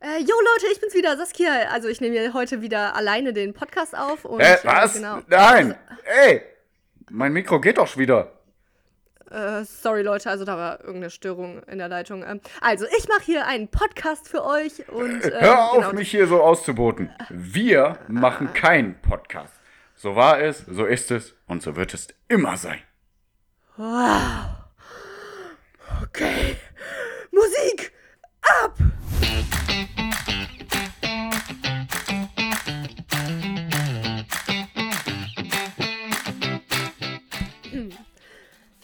Äh, yo Leute, ich bin's wieder, Saskia. Also ich nehme hier heute wieder alleine den Podcast auf. Und, Äh, was? Genau. Nein! Ey! Mein Mikro geht doch wieder. Äh, sorry Leute, also da war irgendeine Störung in der Leitung. Ähm, also ich mache hier einen Podcast für euch und äh, Hör auf, genau, mich hier so auszuboten. Wir machen keinen Podcast. So war es, so ist es und so wird es immer sein. Okay. Musik ab!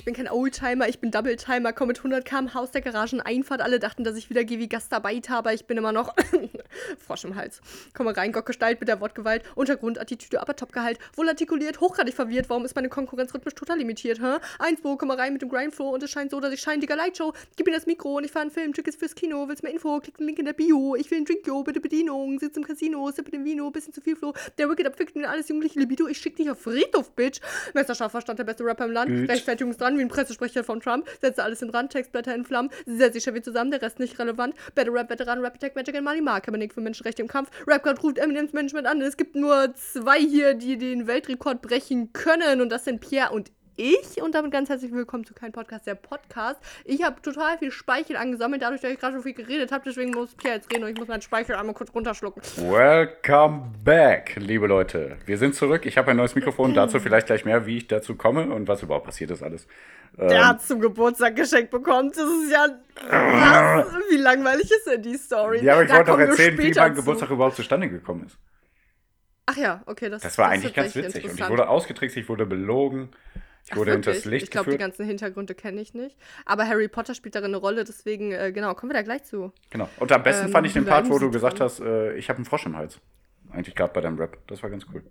Bin kein Oldtimer, ich bin Doubletimer, komme mit 100 km aus der Garageneinfahrt. Alle dachten, dass ich wieder gehe wie Gastarbeiter, aber ich bin immer noch Frosch im Hals. Komme rein, Gottgestalt mit der Wortgewalt, Untergrund, Attitüde, aber Topgehalt, wohl artikuliert, hochgradig verwirrt. Warum ist meine Konkurrenz rhythmisch total limitiert, hä? Eins, wo, komme rein mit dem Grindflow und es scheint so, dass ich scheine, Digga, Lightshow. Gib mir das Mikro und ich fahre einen Film, Tickets fürs Kino, willst mehr Info, klick den Link in der Bio. Ich will einen Drink, yo, bitte Bedienung, sitz im Casino, sippe den Vino, bisschen zu viel Flow. Der Wicked abfickt mir alles jugendliche Libido, ich schick dich auf Friedhof, Bitch. Messerscharf Verstand, der beste Rapper im Land, Bitch. Wie ein Pressesprecher von Trump, setze alles in Rand, Textblätter in Flammen, setze sich Chevy zusammen, der Rest nicht relevant. Battle Rap, Veteran, Rap Attack, Magic and Money, Mark, Nick für Menschenrechte im Kampf. Rap God ruft Eminems Management an. Es gibt nur zwei hier, die den Weltrekord brechen können und das sind Pierre und ich und damit ganz herzlich willkommen zu kein Podcast, der Podcast. Ich habe total viel Speichel angesammelt, dadurch, dass ich gerade so viel geredet habe. Deswegen muss Pierre jetzt reden und ich muss meinen Speichel einmal kurz runterschlucken. Welcome back, liebe Leute. Wir sind zurück. Ich habe ein neues Mikrofon. Dazu vielleicht gleich mehr, wie ich dazu komme und was überhaupt passiert ist alles. Der hat zum Geburtstag geschenkt bekommen. Das ist ja. Was? Wie langweilig ist denn die Story? Ja, aber ich Da wollte doch erzählen, wie mein zu. Geburtstag überhaupt zustande gekommen ist. Ach ja, okay, das Das war das eigentlich ganz witzig. Und ich wurde ausgetrickst, ich wurde belogen, ich Ach, wurde hinters? Licht Ich glaube, die ganzen Hintergründe kenne ich nicht. Aber Harry Potter spielt darin eine Rolle, deswegen, äh, genau, kommen wir da gleich zu. Genau. Und am besten Ähm, fand ich den Part, wo du gesagt hast, äh, ich habe einen Frosch im Hals. Eigentlich gerade bei deinem Rap. Das war ganz cool.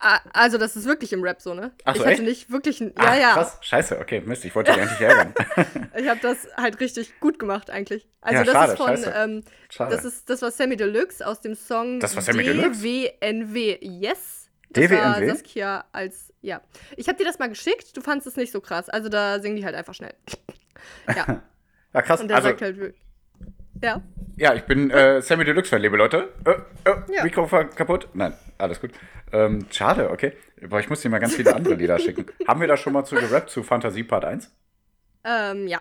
Ah, also, das ist wirklich im Rap so, ne? Ach so, ich hatte echt? nicht wirklich ein. Ja, Ach, ja. Krass. Scheiße, okay, Mist, ich wollte dich eigentlich ärgern. Ich habe das halt richtig gut gemacht, eigentlich. Also, Ja, das schade, ist von. scheiße. Ähm, Schade. das ist das war Sammy Deluxe aus dem Song? DWNW Yes. Das DWNW? war Saskia als. Ja. Ich habe dir das mal geschickt, du fandest es nicht so krass. Also, da singen die halt einfach schnell. Ja. ja, krass. Und der Also, sagt halt. Ja. ja, ich bin äh, Sammy Deluxe-Fan, liebe Leute. Äh, äh, Ja. Mikrofon kaputt? Nein, alles gut. Ähm, schade, okay. Boah, ich muss dir mal ganz viele andere Lieder schicken. Haben wir da schon mal zu gerappt, zu Fantasie Part 1? Ähm, ja.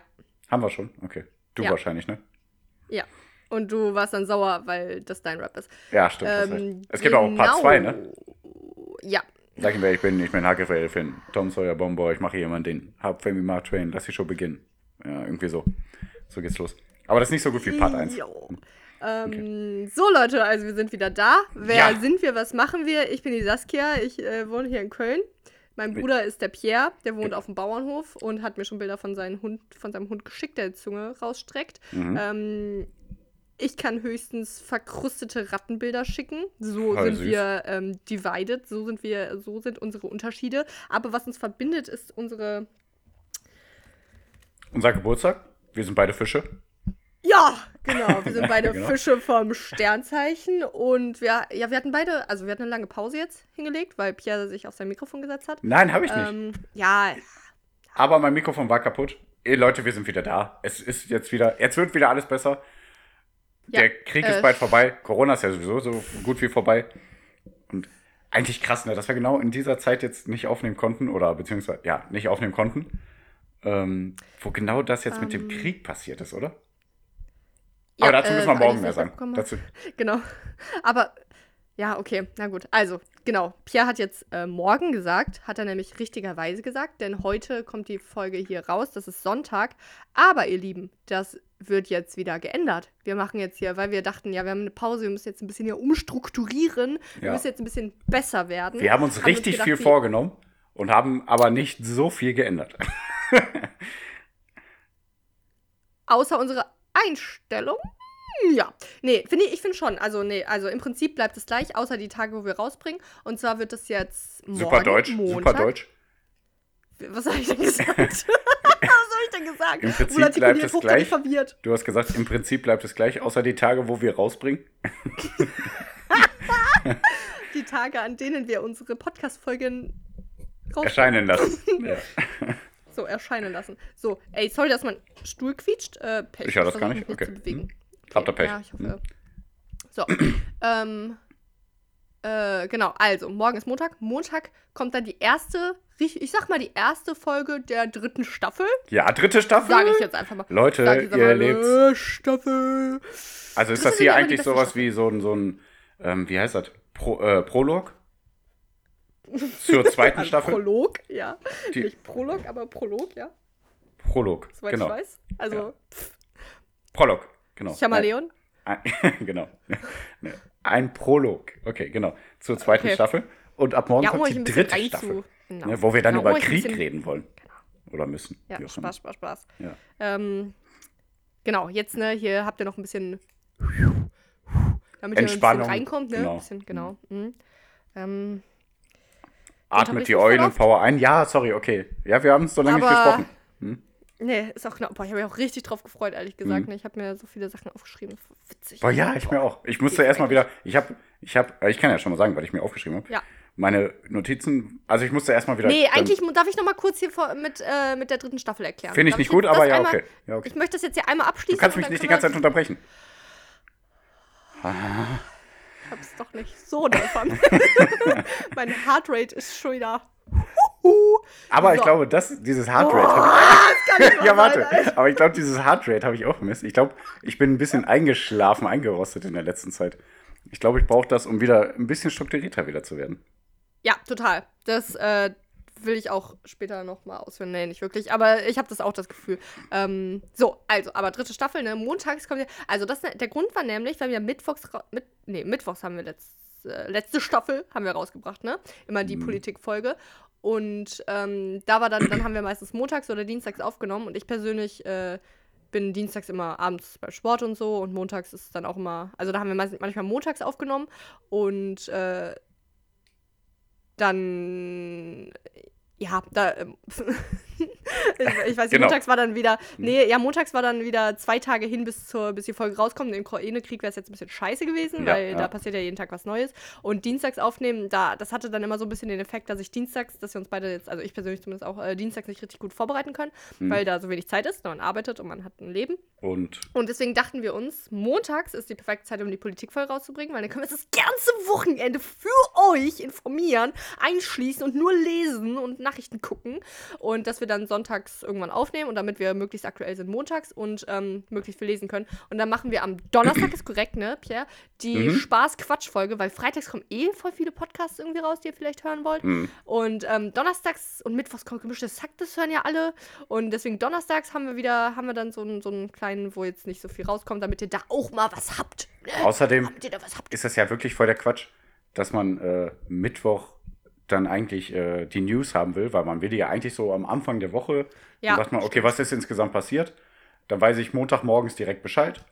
Haben wir schon? Okay. Du Ja. wahrscheinlich, ne? Ja. Und du warst dann sauer, weil das dein Rap ist. Ja, stimmt. Ähm. Es gibt auch Part 2, ne? Ja. Sag ihm, wer ich bin. Ich bin Hackefelder Finn. Tom Sawyer Bomber. Ich mache jemand den. Hab Femi Mark Train. Lass die Show beginnen. Ja, irgendwie so. So geht's los. Aber das ist nicht so gut wie Part 1. Jo. Ähm, So, Leute, also wir sind wieder da. Wer Ja. sind wir? Was machen wir? Ich bin die Saskia. Ich äh, wohne hier in Köln. Mein Bruder ist der Pierre, der wohnt auf dem Bauernhof und hat mir schon Bilder von, seinem Hund, von seinem Hund geschickt, der die Zunge rausstreckt. Mhm. Ähm, ich kann höchstens verkrustete Rattenbilder schicken. So Voll sind süß. wir ähm, divided, so sind wir, so sind unsere Unterschiede. Aber was uns verbindet, ist unsere. Unser Geburtstag. Wir sind beide Fische. Ja, genau. Wir sind beide Genau. Fische vom Sternzeichen und wir, ja, wir hatten beide, also wir hatten eine lange Pause jetzt hingelegt, weil Pierre sich auf sein Mikrofon gesetzt hat. Nein, habe ich nicht. Ähm, ja, Aber mein Mikrofon war kaputt. Ey, Leute, wir sind wieder da. Es ist jetzt wieder. Jetzt wird wieder alles besser. Ja, Der Krieg ist äh, bald vorbei. Corona ist ja sowieso so gut wie vorbei. Und eigentlich krass, ne, dass wir genau in dieser Zeit jetzt nicht aufnehmen konnten oder beziehungsweise ja nicht aufnehmen konnten. Ähm, wo genau das jetzt mit dem Krieg passiert ist, oder? ja, Aber dazu äh, müssen wir morgen mehr sagen. Dazu, Genau. Aber ja, okay, na gut. Also, genau. Pierre hat jetzt äh, morgen gesagt, hat er nämlich richtigerweise gesagt, denn heute kommt die Folge hier raus, das ist Sonntag. Aber ihr Lieben, das wird jetzt wieder geändert. Wir machen jetzt hier, weil wir dachten, ja, wir haben eine Pause, wir müssen jetzt ein bisschen hier umstrukturieren, wir Ja. müssen jetzt ein bisschen besser werden. wir haben uns richtig gedacht, viel wir- vorgenommen und haben aber nicht so viel geändert. Außer unsere Einstellung. Ja, nee, finde ich, ich finde schon. Also, nee, also im Prinzip bleibt es gleich, außer die Tage, wo wir rausbringen. Und zwar wird es jetzt morgen, super deutsch, Montag. super deutsch. Was habe ich denn gesagt? Ich denn gesagt? Im Prinzip bleibt es gleich. verwirrt. Du hast gesagt, im Prinzip bleibt es gleich, außer die Tage, wo wir rausbringen. Die Tage, an denen wir unsere Podcast-Folgen Erscheinen lassen. ja. so erscheinen lassen. So, ey, sorry, dass mein Stuhl quietscht. Äh, Pech, Ich höre das gar nicht. Okay. Zu bewegen. Habt ihr Pech. Ja, ich hoffe. So. ähm, äh, genau, also, morgen ist Montag. Montag kommt dann die erste, ich sag mal, die erste Folge der dritten Staffel. Ja, dritte Staffel. Sage ich jetzt einfach mal. Leute, ihr einfach mal, lebt. äh, Staffel. Also ist dritte das hier eigentlich sowas Staffel. wie so ein, so ein ähm, wie heißt das? Pro, äh, Prolog? Zur zweiten Also Staffel? Prolog, ja. Die- Nicht Prolog, aber Prolog, ja. Prolog, Soweit genau. ich weiß. Also, Ja. Prolog, genau. Chameleon. Ein, genau. Ein Prolog. Okay, genau. Zur zweiten Okay. Staffel. Und ab morgen Ja, kommt die dritte Staffel. zu. Genau. Ne, wo wir dann Genau, über Krieg reden wollen. Oder müssen. Ja. Spaß, Spaß, Spaß. Ja. Ähm, genau, jetzt, ne, hier habt ihr noch ein bisschen. Damit ihr ein bisschen Entspannung, reinkommt, ne? genau. Bisschen, genau. Mhm. Ähm, Atmet die Unterbrich mich Eulenpower ein. Ja, sorry, okay. Ja, wir haben es so lange nicht Aber- gesprochen. nee, ist auch genau. Boah, ich habe mich auch richtig drauf gefreut, ehrlich gesagt. Mhm. Ich habe mir so viele Sachen aufgeschrieben. Witzig. Boah, ja, ich mir auch. Ich musste erstmal wieder, ich habe, ich habe, ich kann ja schon mal sagen, was ich mir aufgeschrieben habe. Ja. Meine Notizen, also ich musste erstmal wieder. Nee, eigentlich darf ich noch mal kurz hier vor, mit, äh, mit der dritten Staffel erklären. Finde ich Darf nicht jetzt gut, aber das ja, einmal, okay. Ja, okay. Ich möchte das jetzt hier einmal abschließen. Du kannst mich nicht die ganze Zeit unterbrechen. Ich hab's doch nicht so davon. Meine Heartrate ist schon wieder. Aber ich So. glaube, das, dieses Heartrate Kann nicht ich. wahr ja, warte. Alter. Aber ich glaube, dieses Heartrate habe ich auch vermisst. Ich glaube, ich bin ein bisschen eingeschlafen, eingerostet in der letzten Zeit. Ich glaube, ich brauche das, um wieder ein bisschen strukturierter wieder zu werden. Ja, total. Das äh, will ich auch später noch mal ausführen. Nee, nicht wirklich. Aber ich habe das auch das Gefühl. Ähm, so, also, aber dritte Staffel, ne? Montags kommt ja. Also, das, der Grund war nämlich, weil wir mittwochs. Mit, nee, mittwochs haben wir letzt, äh, letzte Staffel haben wir rausgebracht, ne? Immer die Politikfolge. Und ähm, da war dann, dann haben wir meistens montags oder dienstags aufgenommen. Und ich persönlich äh, bin dienstags immer abends beim Sport und so. Und montags ist es dann auch immer. Also da haben wir manchmal montags aufgenommen. Und äh, dann ja, da ähm, ich, ich weiß nicht, Genau. montags war dann wieder nee, ja, montags war dann wieder zwei Tage hin bis zur bis die Folge rauskommt. Im Ukraine-Krieg wäre es jetzt ein bisschen scheiße gewesen, Ja, weil ja. da passiert ja jeden Tag was Neues und dienstags aufnehmen, da das hatte dann immer so ein bisschen den Effekt, dass ich dienstags, dass wir uns beide jetzt, also ich persönlich zumindest auch äh, dienstags nicht richtig gut vorbereiten können, Mhm. weil da so wenig Zeit ist, man arbeitet und man hat ein Leben. Und Und deswegen dachten wir uns, montags ist die perfekte Zeit, um die Politikfolge rauszubringen, weil dann können wir das ganze Wochenende für euch informieren, einschließen und nur lesen und Nachrichten gucken. Und dass wir dann sonntags irgendwann aufnehmen und damit wir möglichst aktuell sind montags und ähm, möglichst viel lesen können. Und dann machen wir am Donnerstag, ist korrekt, ne, Pierre, die Mhm. Spaß-Quatsch-Folge, weil freitags kommen eh voll viele Podcasts irgendwie raus, die ihr vielleicht hören wollt. Mhm. Und ähm, donnerstags und mittwochs kommt gemischtes Hack, das hören ja alle. Und deswegen donnerstags haben wir wieder, haben wir dann so einen, so einen kleinen, wo jetzt nicht so viel rauskommt, damit ihr da auch mal was habt. Außerdem ihr da was habt. ist das ja wirklich voll der Quatsch, dass man äh, Mittwoch dann eigentlich äh, die News haben will, weil man will die ja eigentlich so am Anfang der Woche. Ja, dann sagt man, okay, was ist insgesamt passiert? Dann weiß ich Montagmorgens direkt Bescheid.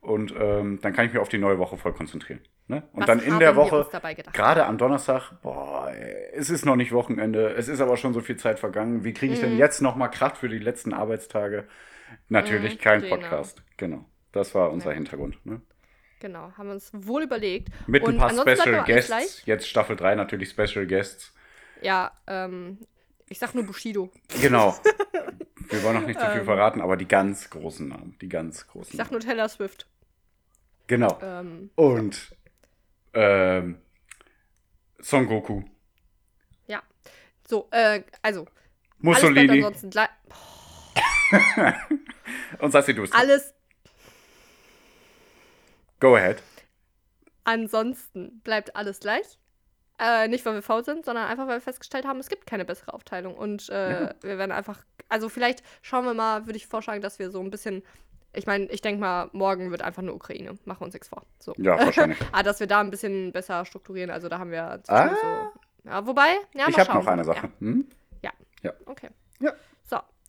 Und ähm, dann kann ich mich auf die neue Woche voll konzentrieren. Ne? Und Was dann in der Woche, gerade am Donnerstag, boah, es ist noch nicht Wochenende, es ist aber schon so viel Zeit vergangen. Wie kriege ich Mhm. denn jetzt noch mal Kraft für die letzten Arbeitstage? Natürlich Mhm, kein genau. Podcast. Genau. Das war unser Ja. Hintergrund. Ne? Genau, haben wir uns wohl überlegt. Mit Und ein paar Special Guests. Jetzt Staffel 3 natürlich Special Guests. Ja, ähm, ich sag nur Bushido. Genau. Wir wollen noch nicht zu viel verraten, aber die ganz großen Namen. Die ganz großen Ähm. Ich sag nur Taylor Swift. Genau. Ähm, Und ähm, Son Goku. ja. So, äh, also. Mussolini. Alles bleibt ansonsten gleich. Und Sassi Duster. Alles Go ahead. Ansonsten bleibt alles gleich. Äh, nicht, weil wir faul sind, sondern einfach, weil wir festgestellt haben, es gibt keine bessere Aufteilung. Und äh, Ja. wir werden einfach, also vielleicht schauen wir mal, würde ich vorschlagen, dass wir so ein bisschen, ich meine, ich denke mal, morgen wird einfach nur Ukraine. Machen wir uns nichts vor. So. Ja, wahrscheinlich. ah, dass wir da ein bisschen besser strukturieren. Also da haben wir Ah. so. Ja, wobei, ja, ich habe noch eine Sache. Hm? Okay. Ja.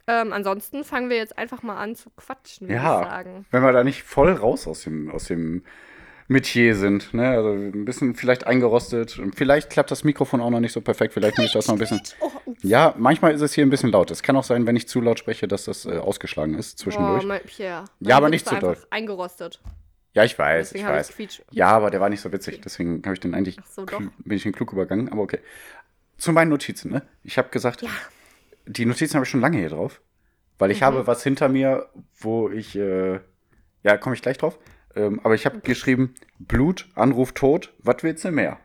Ähm, ansonsten fangen wir jetzt einfach mal an zu quatschen, würde Ja. ich sagen. Wenn wir da nicht voll raus aus dem, aus dem Metier sind. Ne? Also ein bisschen vielleicht eingerostet. Vielleicht klappt das Mikrofon auch noch nicht so perfekt. Vielleicht muss ich das noch ein bisschen. Oh. Ja, manchmal ist es hier ein bisschen laut. Es kann auch sein, wenn ich zu laut spreche, dass das äh, ausgeschlagen ist zwischendurch. Oh, mein Pierre. Ja, aber nicht zu doll. Eingerostet. ja, ich weiß, Deswegen ich habe ich weiß. Quietsch. Ja, aber der war nicht so witzig. Deswegen habe ich den eigentlich. Ach so. Bin ich den klug übergangen, aber okay. Zu meinen Notizen, ne? Ich habe gesagt, Ja. Die Notizen habe ich schon lange hier drauf. Weil ich Mhm. habe was hinter mir, wo ich. Äh, ja, komme ich gleich drauf. Ähm, aber ich habe geschrieben, Blut, Anruf, Tod, was willst du mehr?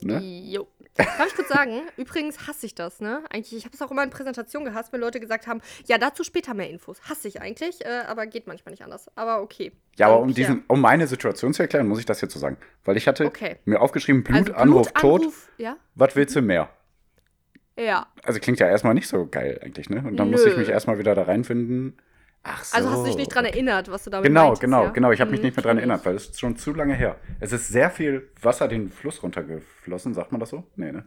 Ne? Jo. Darf ich kurz sagen? Übrigens hasse ich das, ne? Eigentlich, ich habe es auch immer in Präsentationen gehasst, wenn Leute gesagt haben, ja, dazu später mehr Infos. Hasse ich eigentlich, äh, aber geht manchmal nicht anders. Aber okay. Ja, aber um, diesen, um meine Situation zu erklären, muss ich das jetzt so sagen. Weil ich hatte okay. mir aufgeschrieben, Blut, also Blut Anruf, Tod. Ja? Was willst du mehr? Ja. Also klingt ja erstmal nicht so geil eigentlich, ne? Und dann Nö. muss ich mich erstmal wieder da reinfinden. Ach so. Also hast du dich nicht dran erinnert, was du damit Genau, meintest, genau, ja? genau. Ich habe mich mhm, nicht mehr dran erinnert, weil es ist schon zu lange her. Es ist sehr viel Wasser den Fluss runtergeflossen, sagt man das so? Nee, ne?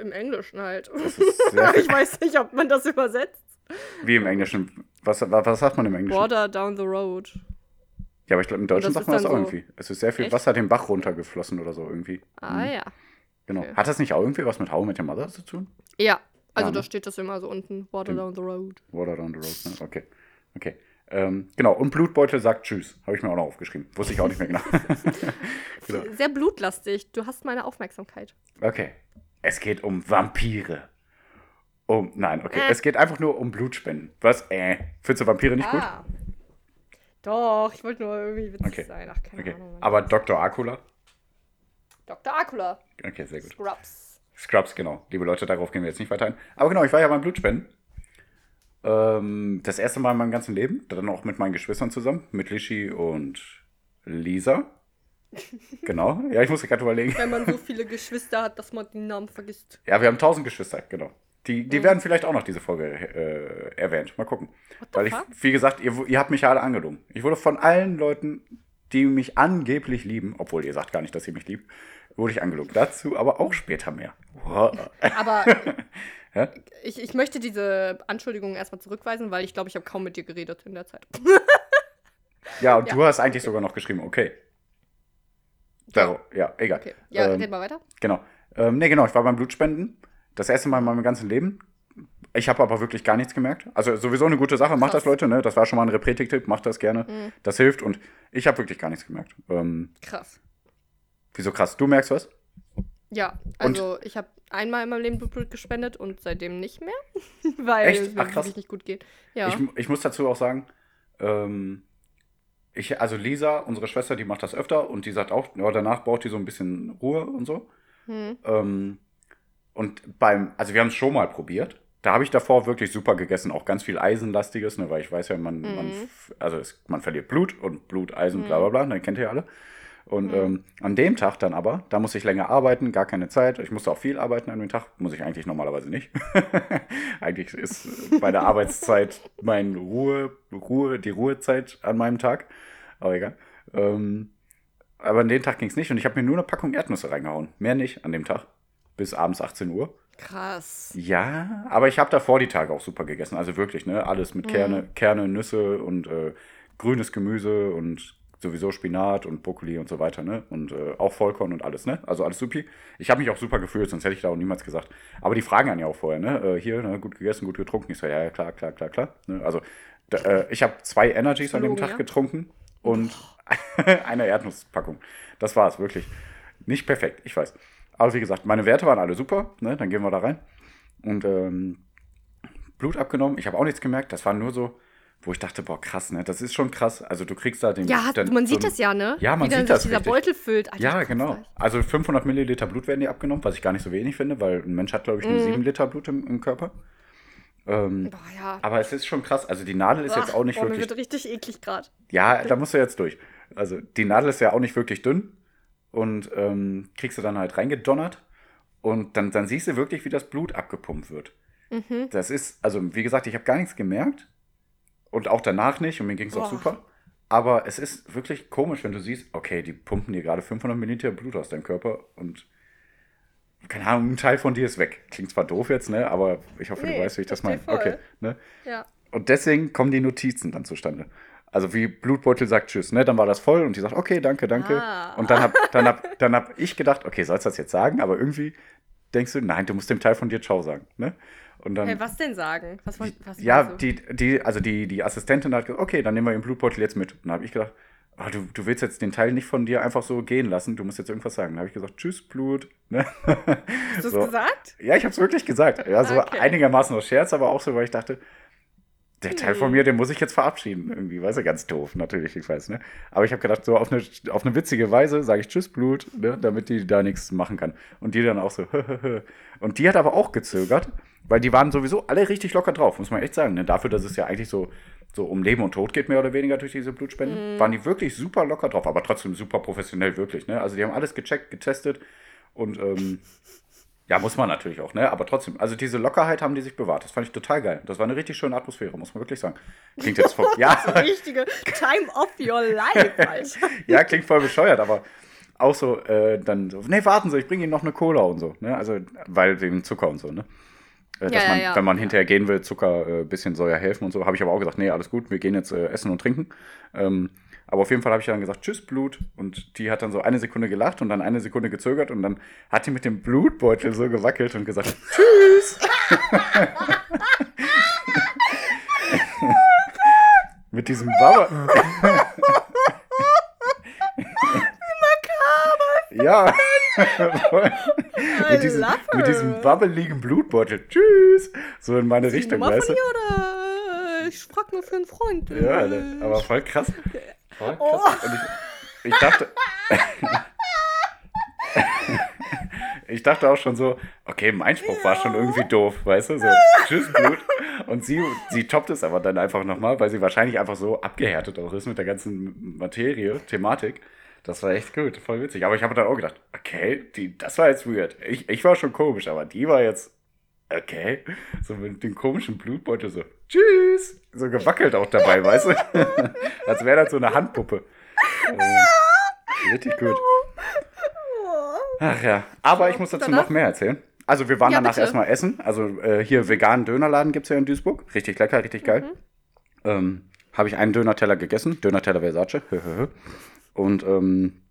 Im Englischen halt. ich weiß nicht, ob man das übersetzt. Wie im Englischen? Was, was, sagt man im Englischen? Water down the road. Ja, aber ich glaube, im Deutschen sagt man das auch so irgendwie. Es ist sehr viel Echt? Wasser den Bach runtergeflossen oder so irgendwie. Ah, hm. ja. Genau. Okay. Hat das nicht auch irgendwie was mit How mit Your Mother zu tun? Ja, also ja, ne? da steht das immer so unten. Water down the road. Water down the road, ne? Okay. Okay. Ähm, genau, und Blutbeutel sagt Tschüss. Habe ich mir auch noch aufgeschrieben. Wusste ich auch nicht mehr genau. genau. Sehr blutlastig. Du hast meine Aufmerksamkeit. Okay. Es geht um Vampire. Um, nein, okay. Äh. Es geht einfach nur um Blutspenden. Was? Äh. Findest du Vampire nicht ah. gut? Doch, ich wollte nur irgendwie witzig okay. sein. Ach, keine okay. Ahnung. Aber Dr. Akula? Dr. Akula. Okay, sehr gut. Scrubs. Scrubs, genau. Liebe Leute, darauf gehen wir jetzt nicht weiter ein. Aber genau, ich war ja beim Blutspenden. Ähm, das erste Mal in meinem ganzen Leben. Dann auch mit meinen Geschwistern zusammen. Mit Lishi und Lisa. Genau. Ja, ich muss gerade überlegen. Wenn man so viele Geschwister hat, dass man den Namen vergisst. Ja, wir haben tausend Geschwister, genau. Die, die mhm. werden vielleicht auch noch diese Folge äh, erwähnt. Mal gucken. Weil ich, wie gesagt, ihr, ihr habt mich ja alle angelogen. Ich wurde von allen Leuten, die mich angeblich lieben, obwohl ihr sagt gar nicht, dass ihr mich liebt, wurde ich angelogen. Dazu aber auch später mehr. Wow. Aber ja? ich, ich möchte diese Anschuldigung erstmal zurückweisen, weil ich glaube, ich habe kaum mit dir geredet in der Zeit. ja, und ja. du hast eigentlich sogar noch geschrieben, okay. Daro, ja, egal. Okay. Ja, ähm, reden wir weiter. Genau. Ähm, nee, genau, ich war beim Blutspenden. Das erste Mal in meinem ganzen Leben. Ich habe aber wirklich gar nichts gemerkt. Also sowieso eine gute Sache, macht das Leute, ne? Das war schon mal ein Repretik-Tipp, macht das gerne. Mhm. Das hilft und ich habe wirklich gar nichts gemerkt. Ähm, krass. Wieso krass? Du merkst was? Ja, also und? ich habe einmal in meinem Leben Blut gespendet und seitdem nicht mehr, weil Echt? es mir Ach, wirklich nicht gut geht. Ja. Ich, ich muss dazu auch sagen, ähm, ich, also Lisa, unsere Schwester, die macht das öfter und die sagt auch, ja, danach braucht die so ein bisschen Ruhe und so. Hm. Ähm, und beim, also wir haben es schon mal probiert. Da habe ich davor wirklich super gegessen, auch ganz viel Eisenlastiges, ne, weil ich weiß ja, man, mhm. man also es, man verliert Blut und Blut, Eisen, mhm. bla bla bla, ne, kennt ihr ja alle. Und mhm. ähm, an dem Tag dann aber, da muss ich länger arbeiten, gar keine Zeit. Ich musste auch viel arbeiten an dem Tag, muss ich eigentlich normalerweise nicht. eigentlich ist bei der Arbeitszeit mein Ruhe, Ruhe, die Ruhezeit an meinem Tag. Aber egal. Ähm, aber an dem Tag ging es nicht und ich habe mir nur eine Packung Erdnüsse reingehauen. Mehr nicht an dem Tag. Bis abends 18 Uhr. Krass. Ja, aber ich habe davor die Tage auch super gegessen. Also wirklich, ne? Alles mit Kerne, mhm. Kerne Nüsse und äh, grünes Gemüse und sowieso Spinat und Brokkoli und so weiter, ne? Und äh, auch Vollkorn und alles, ne? Also alles supi. Ich habe mich auch super gefühlt, sonst hätte ich da auch niemals gesagt. Aber die fragen einen ja auch vorher, ne? Äh, hier, ne? gut gegessen, gut getrunken. Ich so, ja, ja, klar, klar, klar, klar. Ne? Also da, äh, ich habe zwei Energies an dem Tag ja? getrunken und eine Erdnusspackung. Das war es, wirklich. Nicht perfekt, ich weiß. Aber wie gesagt, meine Werte waren alle super, ne? Dann gehen wir da rein. Und ähm, Blut abgenommen. Ich habe auch nichts gemerkt. Das war nur so, wo ich dachte, boah, krass, ne? Das ist schon krass. Also du kriegst da den. Ja, dann, man so sieht das ja, ne? Ja, man Wie sieht das. dieser richtig. Beutel füllt. Alter, ja, genau. Also 500 Milliliter Blut werden dir abgenommen, was ich gar nicht so wenig finde, weil ein Mensch hat, glaube ich, nur mhm. 7 Liter Blut im, im Körper. Ähm, boah, ja. Aber es ist schon krass. Also die Nadel ist Ach, jetzt auch nicht boah, wirklich. Mir wird richtig eklig gerade. Ja, da musst du jetzt durch. Also die Nadel ist ja auch nicht wirklich dünn und ähm, kriegst du dann halt reingedonnert und dann, dann siehst du wirklich, wie das Blut abgepumpt wird. Mhm. Das ist, also wie gesagt, ich habe gar nichts gemerkt und auch danach nicht und mir ging es auch super. Aber es ist wirklich komisch, wenn du siehst, okay, die pumpen dir gerade 500 Milliliter Blut aus deinem Körper und keine Ahnung, ein Teil von dir ist weg. Klingt zwar doof jetzt, ne? Aber ich hoffe, nee, du weißt, wie ich das meine. Okay, ne? Ja. Und deswegen kommen die Notizen dann zustande. Also wie Blutbeutel sagt Tschüss, ne? Dann war das voll und die sagt, okay, danke, danke. Ah. Und dann hab, dann, hab, dann hab ich gedacht, okay, sollst du das jetzt sagen? Aber irgendwie denkst du, nein, du musst dem Teil von dir Ciao sagen, ne? Und dann, hey, was denn sagen? Was, was ja, die, die, also die, die Assistentin hat gesagt, okay, dann nehmen wir den Blutbeutel jetzt mit. Und dann habe ich gedacht, oh, du, du willst jetzt den Teil nicht von dir einfach so gehen lassen, du musst jetzt irgendwas sagen. Dann habe ich gesagt, tschüss, Blut. Ne? Hast du es gesagt? Ja, ich habe es wirklich gesagt. Ja, so okay. einigermaßen aus Scherz, aber auch so, weil ich dachte, der Teil von mir, den muss ich jetzt verabschieden. Irgendwie, weißt du, ganz doof, natürlich, ich weiß, ne? Aber ich habe gedacht, so auf eine, auf eine witzige Weise sage ich Tschüss, Blut, ne? damit die da nichts machen kann. Und die dann auch so, und die hat aber auch gezögert, weil die waren sowieso alle richtig locker drauf, muss man echt sagen. Ne? Dafür, dass es ja eigentlich so, so um Leben und Tod geht, mehr oder weniger durch diese Blutspenden, waren die wirklich super locker drauf, aber trotzdem super professionell, wirklich, ne? Also die haben alles gecheckt, getestet und ähm, ja, muss man natürlich auch, ne? Aber trotzdem, also diese Lockerheit haben die sich bewahrt. Das fand ich total geil. Das war eine richtig schöne Atmosphäre, muss man wirklich sagen. Klingt jetzt voll. ja. Richtige Time of your life, Alter. ja, klingt voll bescheuert, aber auch so, äh, dann so, nee, warten Sie, ich bringe Ihnen noch eine Cola und so, ne? Also, weil wegen Zucker und so, ne? Äh, dass Ja, ja, man, ja. wenn man hinterher gehen will, Zucker, äh, bisschen soll ja helfen und so, habe ich aber auch gesagt, nee, alles gut, wir gehen jetzt äh, essen und trinken. Ähm, aber auf jeden Fall habe ich dann gesagt, tschüss, Blut. Und die hat dann so eine Sekunde gelacht und dann eine Sekunde gezögert und dann hat die mit dem Blutbeutel so gewackelt und gesagt, tschüss. mit diesem Baba. Ja. mit, diesem, mit diesem her. babbeligen Blutbeutel. Tschüss. So in meine Die Richtung, weißt du? oder? Ich frag nur für einen Freund. Ja, Äh, ne, aber voll krass. Voll krass. Oh. Und ich, ich dachte. ich dachte auch schon so, okay, mein Spruch war schon irgendwie doof, weißt du? So, tschüss, Blut. Und sie, sie toppt es aber dann einfach nochmal, weil sie wahrscheinlich einfach so abgehärtet auch ist mit der ganzen Materie, Thematik. Das war echt gut, voll witzig. Aber ich habe dann auch gedacht, okay, die, das war jetzt weird. Ich, ich war schon komisch, aber die war jetzt okay. So mit dem komischen Blutbeutel so, tschüss. So gewackelt auch dabei, weißt du? Als wäre das so eine Handpuppe. Ähm, richtig gut. Ach ja. Aber ich muss dazu noch mehr erzählen. Also wir waren Ja, danach bitte. erstmal essen. Also äh, hier veganen Dönerladen gibt es ja in Duisburg. Richtig lecker, richtig geil. Mhm. Ähm, Habe ich einen Dönerteller gegessen. Dönerteller Versace. Und ähm,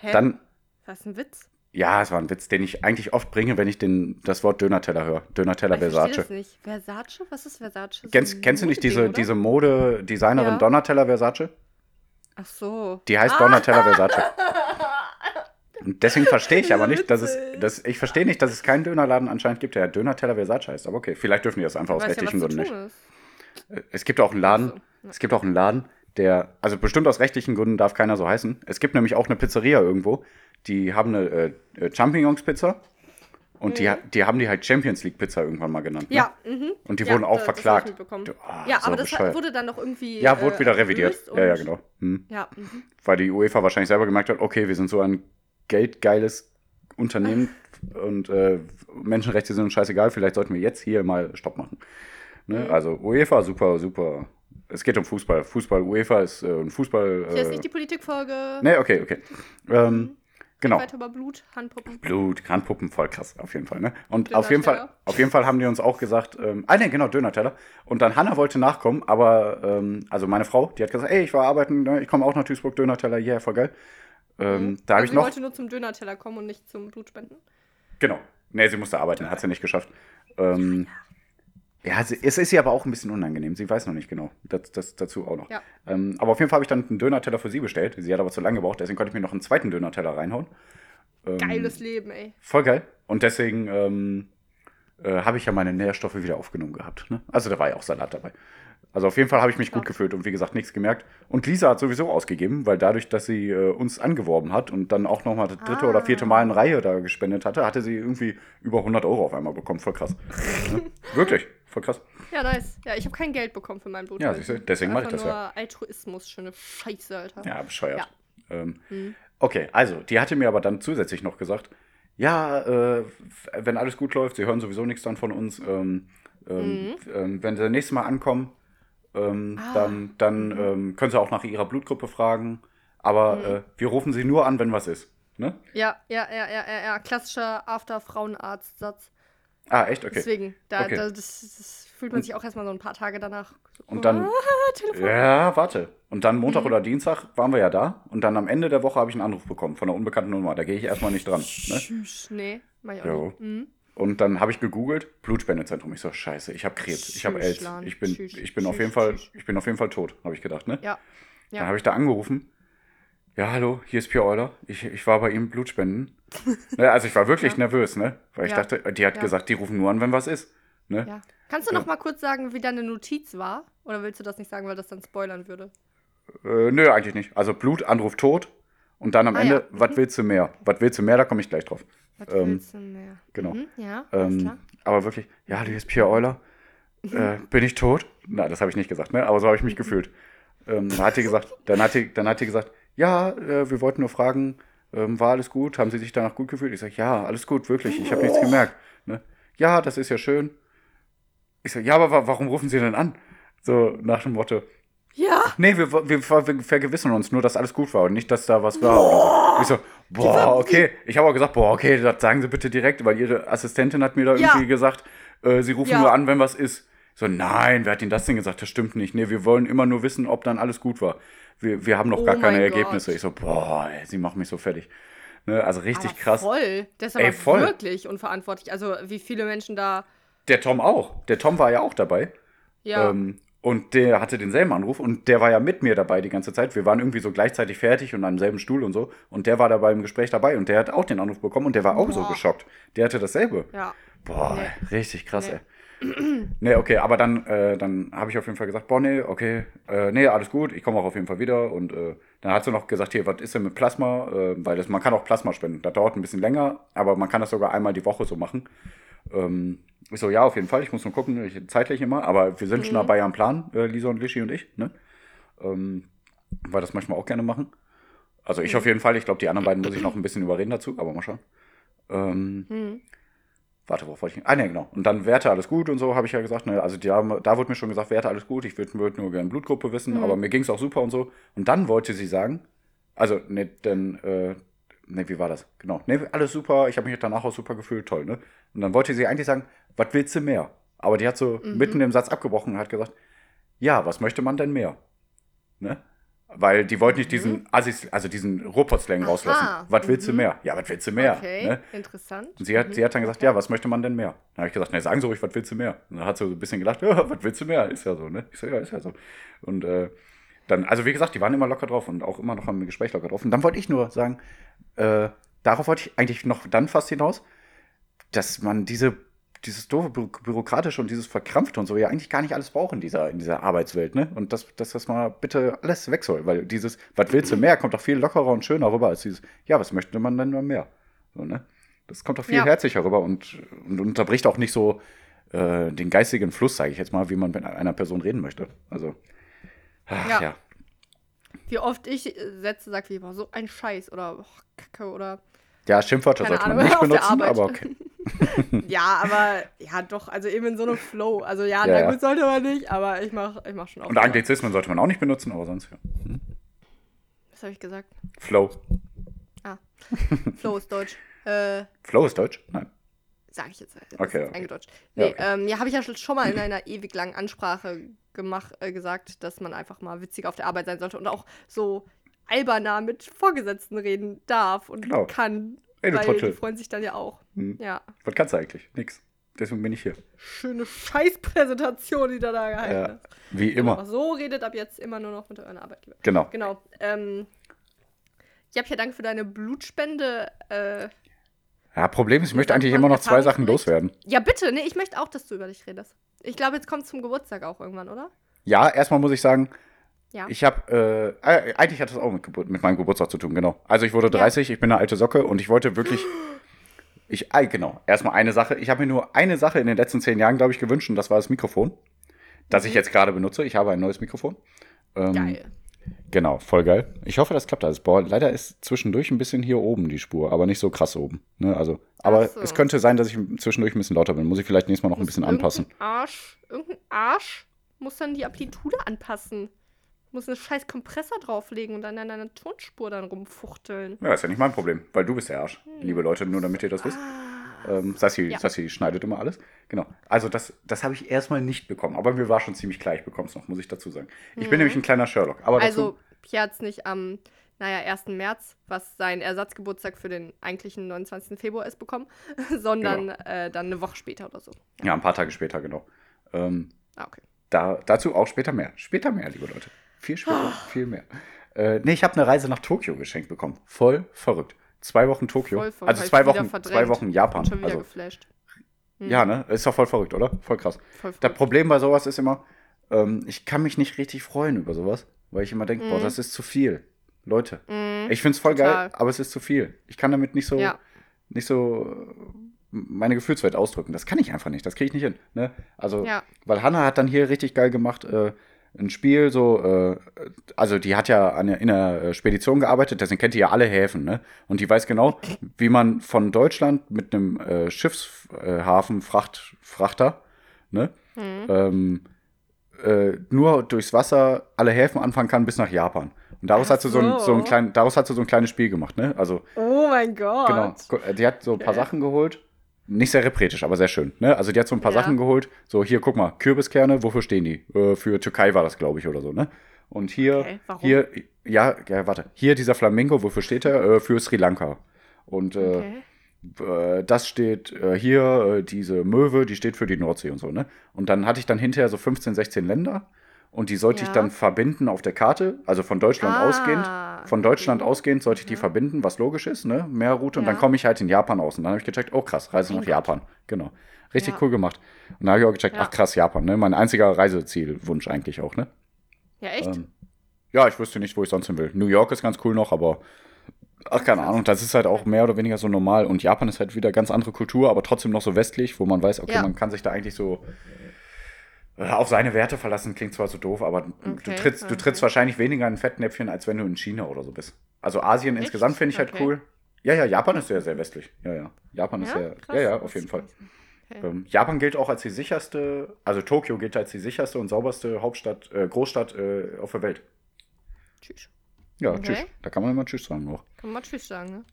Hä? dann, Was ist ein Witz? Ja, es war ein Witz, den ich eigentlich oft bringe, wenn ich den, das Wort Dönerteller höre. Dönerteller Ich verstehe Versace. das nicht. Versace? Was ist Versace? So Kennst, kennst du nicht diese, oder? diese Mode-Designerin Ja. Donatella Versace? Ach so. Die heißt Donatella Versace. Und deswegen verstehe ich aber nicht, dass es, dass, ich verstehe nicht, dass es keinen Dönerladen anscheinend gibt, der Donatella Versace heißt. Aber okay, vielleicht dürfen die das einfach aus ja, rechtlichen zu Gründen nicht. ist. Es gibt auch einen Laden, Ach so, ja. es gibt auch einen Laden, der, also bestimmt aus rechtlichen Gründen darf keiner so heißen. Es gibt nämlich auch eine Pizzeria irgendwo, die haben eine äh, äh, Champignons-Pizza und die, die haben die halt Champions League-Pizza irgendwann mal genannt. Ne? Mhm. Ja, mhm. Und die Ja, wurden auch ich verklagt. Du- ah, ja, so aber das bescheuert. wurde dann noch irgendwie. Ja, wurde äh, wieder revidiert. Ja, ja, genau. Hm. Ja, mhm. Weil die UEFA wahrscheinlich selber gemerkt hat, okay, wir sind so ein geldgeiles Unternehmen und äh, Menschenrechte sind uns scheißegal, vielleicht sollten wir jetzt hier mal Stopp machen. Ne? Mhm. Also UEFA, super, super. Es geht um Fußball. Fußball, UEFA ist äh, ein Fußball. Hier ist Äh, nicht die Politikfolge. nee, okay, okay. Ähm, genau. Weiter über Blut, Handpuppen. Blut, Handpuppen, voll krass, auf jeden Fall. Ne? Und auf jeden Fall, auf jeden Fall haben die uns auch gesagt, ähm, ah ne, genau, Dönerteller. Und dann Hanna wollte nachkommen, aber, ähm, also meine Frau, die hat gesagt, ey, ich war arbeiten, ne? ich komme auch nach Duisburg, Dönerteller, yeah, voll geil. Ähm, Da habe also ich sie noch, wollte nur zum Dönerteller kommen und nicht zum Blutspenden. genau, ne, sie musste arbeiten, hat sie nicht geschafft. Ähm, ja, es ist ihr aber auch ein bisschen unangenehm, sie weiß noch nicht genau, das, das dazu auch noch. Ja. Ähm, aber auf jeden Fall habe ich dann einen Dönerteller für sie bestellt, sie hat aber zu lange gebraucht, deswegen konnte ich mir noch einen zweiten Dönerteller reinhauen. Ähm, Geiles Leben, ey. Voll geil. Und deswegen ähm, äh, habe ich ja meine Nährstoffe wieder aufgenommen gehabt. Ne? Also da war ja auch Salat dabei. Also auf jeden Fall habe ich mich gut Ja. gefühlt und wie gesagt nichts gemerkt. Und Lisa hat sowieso ausgegeben, weil dadurch, dass sie äh, uns angeworben hat und dann auch nochmal das dritte oder vierte Mal in Reihe da gespendet hatte, hatte sie irgendwie über 100 Euro auf einmal bekommen. Voll krass. ne? Wirklich, voll krass. Ja, nice. Ja, ich habe kein Geld bekommen für mein Blut. Ja, siehst du, deswegen mach ich das ja. ja. nur Altruismus, schöne Scheiße, Alter. Ja, bescheuert. Ja. Ähm, Mhm. Okay, also, die hatte mir aber dann zusätzlich noch gesagt, ja, äh, wenn alles gut läuft, sie hören sowieso nichts dann von uns, ähm, ähm, ähm, wenn sie das nächste Mal ankommen, ähm, Mhm. Ah. dann, dann ähm, können sie auch nach ihrer Blutgruppe fragen, aber Mhm. äh, wir rufen sie nur an, wenn was ist. Ne? Ja, ja, ja, ja, ja, ja. Klassischer After-Frauenarzt-Satz. Ah, echt? Okay. Deswegen, da, Okay. da, das, das fühlt man sich auch erstmal so ein paar Tage danach. So, Und dann- Ah. Ja, warte. Und dann Mhm. Montag oder Dienstag waren wir ja da und dann am Ende der Woche habe ich einen Anruf bekommen von einer unbekannten Nummer. Da gehe ich erstmal nicht dran. Ne? Tschüss. Nee, mach ich auch Jo. nicht. Mhm. Und dann habe ich gegoogelt, Blutspendezentrum. Ich so, scheiße, ich habe Krebs, ich habe AIDS. Ich bin, ich bin auf jeden Fall, ich bin auf jeden Fall tot, habe ich gedacht, ne? Ja. Dann Ja. habe ich da angerufen. Ja, hallo, hier ist Pierre Euler. Ich, ich war bei ihm Blutspenden. ne, also ich war wirklich Ja. nervös, ne? Weil ich Ja. dachte, die hat Ja. gesagt, die rufen nur an, wenn was ist. Ne? Ja. Kannst du noch mal kurz sagen, wie deine Notiz war? Oder willst du das nicht sagen, weil das dann spoilern würde? Äh, nö, eigentlich nicht. Also Blut, Anruf tot und dann am Ah, Ende, ja. was willst du mehr? Was willst du mehr? Da komme ich gleich drauf. Was Ähm, willst du mehr? genau. Mhm, ja, alles Ähm, klar. aber wirklich, ja, du bist Pierre Euler. Äh, bin ich tot? Na, das habe ich nicht gesagt, ne? Aber so habe ich mich gefühlt. Ähm, dann hat die gesagt, dann hat die, dann hat die gesagt, ja, äh, wir wollten nur fragen, ähm, war alles gut? Haben Sie sich danach gut gefühlt? Ich sage, ja, alles gut, wirklich. Ich habe nichts gemerkt. Ne? Ja, das ist ja schön. Ich sage, ja, aber wa warum rufen Sie denn an? So nach dem Motto, Ja, nee, wir, wir, wir vergewissern uns nur, dass alles gut war und nicht, dass da was war oder so. Ich so, boah, okay. Ich habe auch gesagt, boah, okay, das sagen Sie bitte direkt, weil Ihre Assistentin hat mir da Ja. irgendwie gesagt, äh, Sie rufen Ja. nur an, wenn was ist. So, nein, wer hat Ihnen das denn gesagt? Das stimmt nicht. Nee, wir wollen immer nur wissen, ob dann alles gut war. Wir, wir haben noch Oh gar keine Ergebnisse. Gott. Ich so, boah, ey, Sie machen mich so fertig. Ne, also richtig aber krass. voll. Das ist Ey, aber voll. wirklich unverantwortlich. Also, wie viele Menschen da. Der Tom auch. Der Tom war ja auch dabei. Ja. Ähm, und der hatte denselben Anruf und der war ja mit mir dabei die ganze Zeit. Wir waren irgendwie so gleichzeitig fertig und am selben Stuhl und so. Und der war dabei im Gespräch dabei und der hat auch den Anruf bekommen und der war auch so Boah. geschockt. Der hatte dasselbe. ja. Boah, Nee. richtig krass, Nee. ey. Nee, okay, aber dann, äh, dann habe ich auf jeden Fall gesagt, boah, nee, okay, äh, nee, alles gut, ich komme auch auf jeden Fall wieder. Und äh, dann hat sie noch gesagt, hier, was ist denn mit Plasma? Äh, weil das, man kann auch Plasma spenden. Das dauert ein bisschen länger, aber man kann das sogar einmal die Woche so machen. Ähm, ich so, ja, auf jeden Fall, ich muss nur gucken, ich, zeitlich immer, aber wir sind schon dabei am Plan, äh, Lisa und Lischi und ich, ne? Ähm, weil das manchmal auch gerne machen. Also ich auf jeden Fall, ich glaube, die anderen beiden muss ich noch ein bisschen überreden dazu, aber mal schauen. Ähm, Hm. Warte, worauf wollte ich? Ah, ne, genau. Und dann Werte alles gut und so, habe ich ja gesagt. Ne, also da, da wurde mir schon gesagt, Werte alles gut. Ich würde würd nur gerne Blutgruppe wissen, aber mir ging es auch super und so. Und dann wollte sie sagen, also, ne, dann, äh, ne, wie war das? Genau. Ne, alles super. Ich habe mich danach auch super gefühlt, toll, ne? Und dann wollte sie eigentlich sagen, was willst du mehr? Aber die hat so mitten im Satz abgebrochen und hat gesagt, ja, was möchte man denn mehr? Ne? Weil die wollte nicht diesen Assis, also diesen Ruhrpott-Slang rauslassen. Was willst du mehr? Ja, was willst du mehr? Okay, Ne? interessant. Und sie hat, sie hat dann gesagt, ja, was möchte man denn mehr? Dann habe ich gesagt, ne, sagen Sie ruhig, was willst du mehr? Und dann hat sie so ein bisschen gedacht, ja, was willst du mehr? Ist ja so, ne? Ich so, ja, ist ja so. Und äh, dann, also wie gesagt, die waren immer locker drauf und auch immer noch am Gespräch locker drauf. Und dann wollte ich nur sagen, äh, darauf wollte ich eigentlich noch dann fast hinaus, dass man diese, dieses doofe Bü Bürokratische und dieses Verkrampfte und so ja eigentlich gar nicht alles braucht in dieser, in dieser Arbeitswelt, ne? Und dass, dass das mal bitte alles weg soll, weil dieses, was willst du mehr, kommt doch viel lockerer und schöner rüber als dieses, ja, was möchte man denn mal mehr? So, ne? Das kommt doch viel Ja. herzlicher rüber und, und unterbricht auch nicht so äh, den geistigen Fluss, sage ich jetzt mal, wie man mit einer Person reden möchte. Also, ach, Ja. ja. Wie oft ich äh, Sätze sage wie, so ein Scheiß oder oh, Kacke oder. Ja, Schimpfwörter sollte man nicht benutzen, aber okay. Ja, aber ja, doch, also eben in so einem Flow. Also ja, Ja, na ja. gut, sollte man nicht, aber ich mach, ich mach schon auch. Und Anglizismen sollte man auch nicht benutzen, aber sonst ja. Was habe ich gesagt? Flow. Ah. Flow ist Deutsch. Äh, Flow ist Deutsch? Nein. sage ich jetzt. Das Okay, okay. Eingedeutscht. Ja, Nee, okay. ähm, ja, habe ich ja schon- schon mal in einer ewig langen Ansprache gemacht, äh, gesagt, dass man einfach mal witzig auf der Arbeit sein sollte und auch so alberner mit Vorgesetzten reden darf und Genau. kann. Ey, du weil Trottel. die freuen sich dann ja auch. Hm. Ja. Was kannst du eigentlich? Nix. Deswegen bin ich hier. Schöne Scheißpräsentation, die du da gehalten Ja, hast. wie Genau, immer. so redet ab jetzt immer nur noch mit euren Arbeitgeber. Genau. Genau. Ähm, ja, ja, danke für deine Blutspende. Äh, Ja, Problem ist, ich möchte eigentlich immer noch zwei Sachen loswerden. ja, bitte. Nee, ich möchte auch, dass du über dich redest. Ich glaube, jetzt kommt es zum Geburtstag auch irgendwann, oder? Ja, erstmal muss ich sagen, Ja. ich habe, äh, äh, eigentlich hat das auch mit, Geburt, mit meinem Geburtstag zu tun, genau. Also ich wurde 30, ich bin eine alte Socke und ich wollte wirklich, ich, genau, erstmal eine Sache. Ich habe mir nur eine Sache in den letzten zehn Jahren, glaube ich, gewünscht und das war das Mikrofon, das ich jetzt gerade benutze. Ich habe ein neues Mikrofon. Ähm, Mhm. Geil. Genau, voll geil. Ich hoffe, das klappt alles. Boah, leider ist zwischendurch ein bisschen hier oben die Spur, aber nicht so krass oben. Ne? Also, aber so. es könnte sein, dass ich zwischendurch ein bisschen lauter bin. Muss ich vielleicht nächstes Mal noch ein Muss bisschen irgendein anpassen. Arsch, irgendein Arsch muss dann die Amplitude anpassen. Muss einen scheiß Kompressor drauflegen und dann an deiner Tonspur dann rumfuchteln. Ja, ist ja nicht mein Problem, weil du bist der Arsch. Liebe Leute, nur damit ihr das wisst. Ähm, Sassi, Ja. Sassi schneidet immer alles. Genau. Also das, das habe ich erstmal nicht bekommen. Aber mir war schon ziemlich klar, ich bekomme es noch, muss ich dazu sagen. Ich bin nämlich ein kleiner Sherlock. Aber Mhm. Also, Pierre hat es nicht am, naja, 1. März, was sein Ersatzgeburtstag für den eigentlichen 29. Februar ist, bekommen, sondern Genau. äh, dann eine Woche später oder so. ja, ein paar Tage später, genau. Ähm, Ah, okay. da, dazu auch später mehr. Später mehr, liebe Leute. Viel später, viel mehr. Äh, nee, ich habe eine Reise nach Tokio geschenkt bekommen. Voll verrückt. Zwei Wochen Tokio. Voll verrückt. also zwei Wochen, zwei Wochen Japan. Schon wieder Also geflasht. Ja, ne? Ist doch voll verrückt, oder? Voll krass. Voll Das. Problem bei sowas ist immer, ähm, ich kann mich nicht richtig freuen über sowas, weil ich immer denke, boah, das ist zu viel. Leute. Ich find's voll Mhm. Total. geil, aber es ist zu viel. Ich kann damit nicht so, Ja. nicht so äh, meine Gefühlswelt ausdrücken. Das kann ich einfach nicht. Das kriege ich nicht hin. Ne? Also, Ja. weil Hannah hat dann hier richtig geil gemacht, äh, ein Spiel so, äh, also die hat ja an in der äh, Spedition gearbeitet, deswegen kennt die ja alle Häfen, ne? Und die weiß genau, wie man von Deutschland mit einem äh, Schiffshafen, Fracht, Frachter, ne? Ähm, äh, nur durchs Wasser alle Häfen anfangen kann bis nach Japan. Und daraus hat sie so ein, so ein klein, daraus hat sie so ein kleines Spiel gemacht, ne? Also Oh mein Gott. Genau. Gu- Die hat so ein paar Okay. Sachen geholt. Nicht sehr repretisch, aber sehr schön. Ne? Also die hat so ein paar Ja. Sachen geholt. So, hier, guck mal, Kürbiskerne, wofür stehen die? Äh, für Türkei war das, glaube ich, oder so, ne? Und hier, Okay, warum? hier, ja, ja, warte. Hier dieser Flamingo, wofür steht er? Äh, für Sri Lanka. Und äh, Okay. äh, das steht äh, hier, äh, diese Möwe, die steht für die Nordsee und so, ne? Und dann hatte ich dann hinterher so 15, 16 Länder und die sollte ich Ja. dann verbinden auf der Karte, also von Deutschland Ah, ausgehend. Von Deutschland okay. ausgehend sollte ich die verbinden, was logisch ist, ne? Mehr Route und Ja. dann komme ich halt in Japan aus. Und dann habe ich gecheckt, oh krass, Reise nach Japan. Genau. Richtig Ja. cool gemacht. Und dann habe ich auch gecheckt, Ja. ach krass, Japan, ne? Mein einziger Reisezielwunsch eigentlich auch, ne? Ja, echt? Ähm, ja, ich wüsste nicht, wo ich sonst hin will. New York ist ganz cool noch, aber ach, keine Ahnung, das ist halt auch mehr oder weniger so normal. Und Japan ist halt wieder ganz andere Kultur, aber trotzdem noch so westlich, wo man weiß, okay, Ja. man kann sich da eigentlich so auf seine Werte verlassen. Klingt zwar so doof, aber du Okay, trittst, du okay. trittst wahrscheinlich weniger in Fettnäpfchen, als wenn du in China oder so bist. Also Asien Echt? insgesamt finde ich halt Okay. cool. Ja, ja, Japan ist sehr, sehr westlich. Ja, ja. Japan ist Ja? sehr, Krass. ja, ja, auf jeden Fall. Ähm, Japan gilt auch als die sicherste, also Tokio gilt als die sicherste und sauberste Hauptstadt, äh, Großstadt äh, auf der Welt. Tschüss. Ja, tschüss. Da kann man immer Tschüss sagen auch. Kann man mal Tschüss sagen, ne?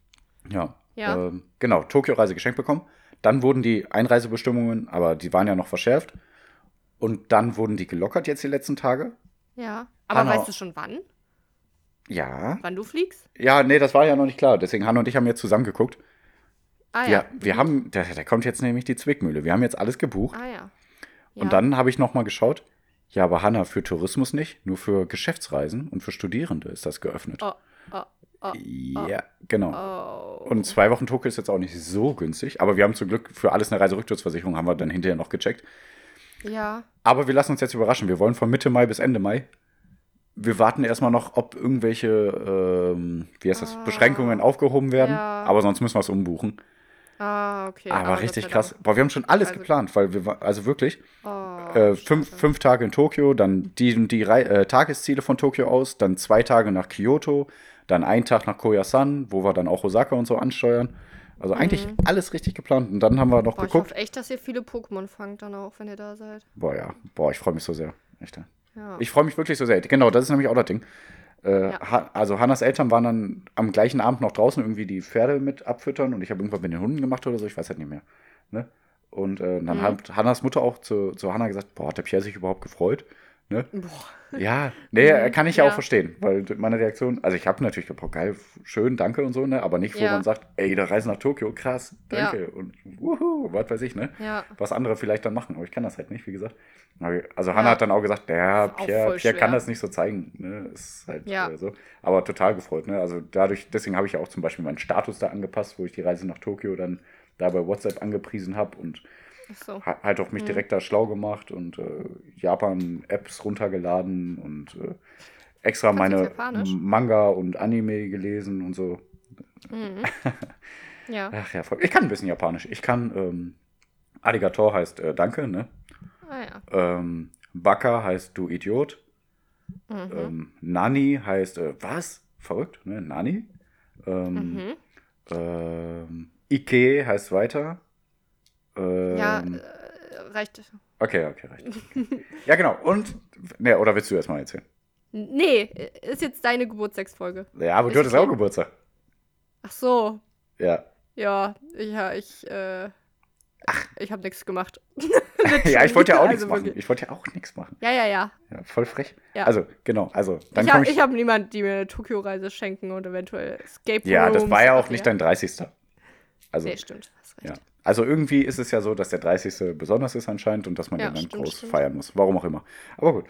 Ja. Ja. Ähm, genau, Tokio-Reise geschenkt bekommen. Dann wurden die Einreisebestimmungen, aber die waren ja noch verschärft. Und dann wurden die gelockert jetzt die letzten Tage. Ja. Aber Hanna- weißt du schon wann? Ja. Wann du fliegst? Ja, nee, das war ja noch nicht klar. Deswegen Hanna und ich haben jetzt zusammen geguckt. Ah Ja, wir haben, da, da kommt jetzt nämlich die Zwickmühle. Wir haben jetzt alles gebucht. Ah ja. ja. Und dann habe ich noch mal geschaut. Ja, aber Hanna, für Tourismus nicht, nur für Geschäftsreisen und für Studierende ist das geöffnet. Oh, oh, oh, ja, genau. oh. Und zwei Wochen Tokio ist jetzt auch nicht so günstig, aber wir haben zum Glück für alles eine Reiserücktrittsversicherung, haben wir dann hinterher noch gecheckt. Ja. Aber wir lassen uns jetzt überraschen. Wir wollen von Mitte Mai bis Ende Mai. Wir warten erstmal noch, ob irgendwelche, ähm, wie heißt das, Ah. Beschränkungen aufgehoben werden. Ja. Aber sonst müssen wir es umbuchen. Ah, okay. aber Gott richtig krass. Boah, wir haben schon alles Also- geplant, weil wir, also wirklich, Oh, äh, fünf, fünf Tage in Tokio, dann die, die äh, Tagesziele von Tokio aus, dann zwei Tage nach Kyoto, dann ein Tag nach Koyasan, wo wir dann auch Osaka und so ansteuern. Also eigentlich alles richtig geplant. Und dann haben wir noch Mhm. Boah, ich geguckt. hoffe echt, dass ihr viele Pokémon fangt dann auch, wenn ihr da seid. Boah, ja. Boah, ich freue mich so sehr. Echt. ja. Ja. Ich freue mich wirklich so sehr. Genau, das ist nämlich auch das Ding. Äh, Ja. ha also Hannas Eltern waren dann am gleichen Abend noch draußen irgendwie die Pferde mit abfüttern und ich habe irgendwas mit den Hunden gemacht oder so, ich weiß halt nicht mehr. Ne? Und äh, dann Mhm. hat Hannas Mutter auch zu, zu Hanna gesagt, boah, hat der Pierre sich überhaupt gefreut? Ne? Boah. Ja, nee, kann ich ja, Ja. auch verstehen, weil meine Reaktion, also ich habe natürlich boah, geil, schön, danke und so, ne? aber nicht, wo Ja. man sagt, ey, der Reise nach Tokio, krass, danke und wuhu, was weiß ich, ne? Ja. was andere vielleicht dann machen. Aber ich kann das halt nicht, wie gesagt. Also Hannah Ja. hat dann auch gesagt, ja, auch Pierre, Pierre kann das nicht so zeigen. Ne? Ist halt Ja. äh, so. Aber total gefreut. Ne? Also dadurch, deswegen habe ich ja auch zum Beispiel meinen Status da angepasst, wo ich die Reise nach Tokio dann da bei WhatsApp angepriesen habe und so. ha- halt auch mich Mhm. direkt da schlau gemacht und äh, Japan-Apps runtergeladen und äh, extra Kannst meine? Manga und Anime gelesen und so. Mhm. Ja. Ach ja, voll. ich kann ein bisschen Japanisch. Ich kann ähm, Arigato heißt äh, Danke, ne? Ah ja. Ähm, Baka heißt du Idiot. Mhm. Ähm, Nani heißt äh, was? Verrückt, ne? Nani. Ähm, Mhm. ähm, Ike heißt weiter. Ähm, Ja, äh, reicht. Okay, okay, reicht. ja, genau. Und, ne, oder willst du erst mal erzählen? Nee, ist jetzt deine Geburtstagsfolge. Ja, aber Ist du hattest okay. auch Geburtstag. Ach so. Ja. Ja, ja, ich, äh, ich habe nichts gemacht. ja, ich wollte ja auch Also nichts machen. wirklich. Ich wollte ja auch nichts machen. Ja, ja, ja. Ja, voll frech. Ja. Also, genau. Also, dann ich habe ich. ich hab niemand, die mir eine Tokio-Reise schenken und eventuell Escape ja, das Rooms. war ja auch Ach, nicht dein 30. Also, Nee, stimmt. Hast recht. ja. also irgendwie ist es ja so, dass der 30. besonders ist anscheinend und dass man Ja, den dann stimmt, groß stimmt. feiern muss. Warum auch immer. Aber gut.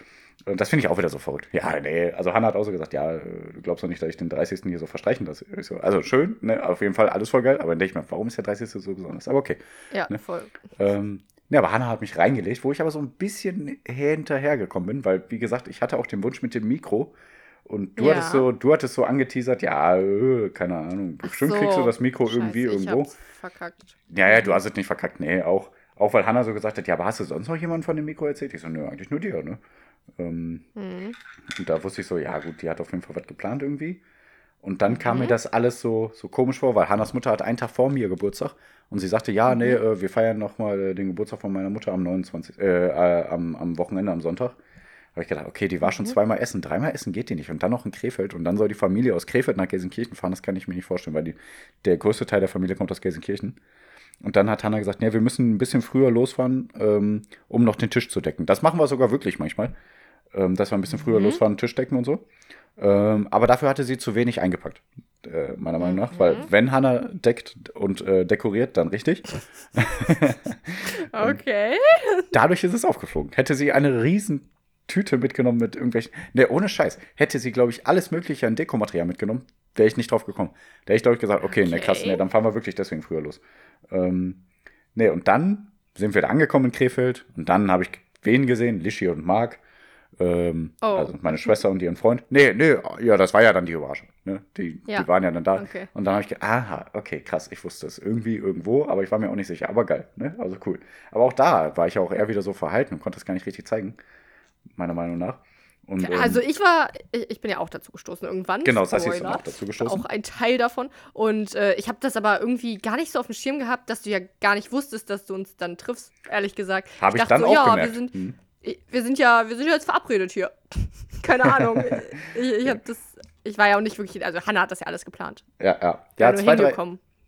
Und das finde ich auch wieder so verrückt. Ja, nee, also Hannah hat auch so gesagt, ja, äh, du glaubst doch nicht, dass ich den 30. hier so verstreichen lasse. Also schön, ne, auf jeden Fall alles voll geil, aber dann denke ich mir, warum ist der 30. so besonders? Aber okay. Ja, Ne? voll. Ähm, ja, aber Hannah hat mich reingelegt, wo ich aber so ein bisschen hinterhergekommen bin, weil, wie gesagt, ich hatte auch den Wunsch mit dem Mikro. Und du Ja. hattest so, du hattest so angeteasert, ja, äh, keine Ahnung, bestimmt Ach kriegst du so, das Mikro irgendwie Scheiße, irgendwo. Ich hab's verkackt. Ja, ja, du hast es nicht verkackt, nee, auch, auch weil Hannah so gesagt hat, ja, aber hast du sonst noch jemanden von dem Mikro erzählt? Ich so, nö, eigentlich nur dir, ne? Ähm, Mhm. Und da wusste ich so, ja gut, die hat auf jeden Fall was geplant irgendwie. Und dann kam Mhm. mir das alles so, so komisch vor, weil Hannas Mutter hat einen Tag vor mir Geburtstag und sie sagte, ja, nee, Mhm. äh, wir feiern nochmal äh, den Geburtstag von meiner Mutter am 29., äh, äh, am, am Wochenende, am Sonntag. Habe ich gedacht, okay, die war schon Mhm. zweimal essen, dreimal essen geht die nicht und dann noch in Krefeld und dann soll die Familie aus Krefeld nach Gelsenkirchen fahren, das kann ich mir nicht vorstellen, weil die, der größte Teil der Familie kommt aus Gelsenkirchen. Und dann hat Hanna gesagt, ja, wir müssen ein bisschen früher losfahren, ähm, um noch den Tisch zu decken. Das machen wir sogar wirklich manchmal, ähm, dass wir ein bisschen früher Mhm. losfahren, Tisch decken und so. Ähm, aber dafür hatte sie zu wenig eingepackt, äh, meiner Meinung nach, weil wenn Hanna deckt und äh, dekoriert, dann richtig. Okay. Dadurch ist es aufgeflogen. Hätte sie eine riesen Tüte mitgenommen mit irgendwelchen. Ne, ohne Scheiß. Hätte sie, glaube ich, alles Mögliche an Dekomaterial mitgenommen, wäre ich nicht drauf gekommen. Da hätte ich, glaube ich, gesagt, okay, ne, krass, Okay. ne, dann fahren wir wirklich deswegen früher los. Ähm, ne, und dann sind wir da angekommen in Krefeld und dann habe ich wen gesehen? Lischi und Marc. Ähm, Oh. Also meine Schwester und ihren Freund. Nee, nee, ja, das war ja dann die Überraschung. Ne? Die, Ja. die waren ja dann da. Okay. Und dann habe ich gedacht, aha, okay, krass, ich wusste es irgendwie irgendwo, aber ich war mir auch nicht sicher. Aber geil, ne? Also cool. Aber auch da war ich ja auch eher wieder so verhalten und konnte es gar nicht richtig zeigen, meiner Meinung nach. Und, ähm, Also ich war, ich, ich bin ja auch dazu gestoßen irgendwann. Genau, Sassi ist dann Spoiler. auch dazu gestoßen. Auch ein Teil davon. Und äh, ich habe das aber irgendwie gar nicht so auf dem Schirm gehabt, dass du ja gar nicht wusstest, dass du uns dann triffst, ehrlich gesagt. Habe ich, dachte dann so, auch ja, gemerkt. Wir sind, Hm. wir sind ja, wir sind ja jetzt verabredet hier. Keine Ahnung. ich ich habe das, ich war ja auch nicht wirklich, also Hannah hat das ja alles geplant. Ja, ja. Ja, zwei, drei.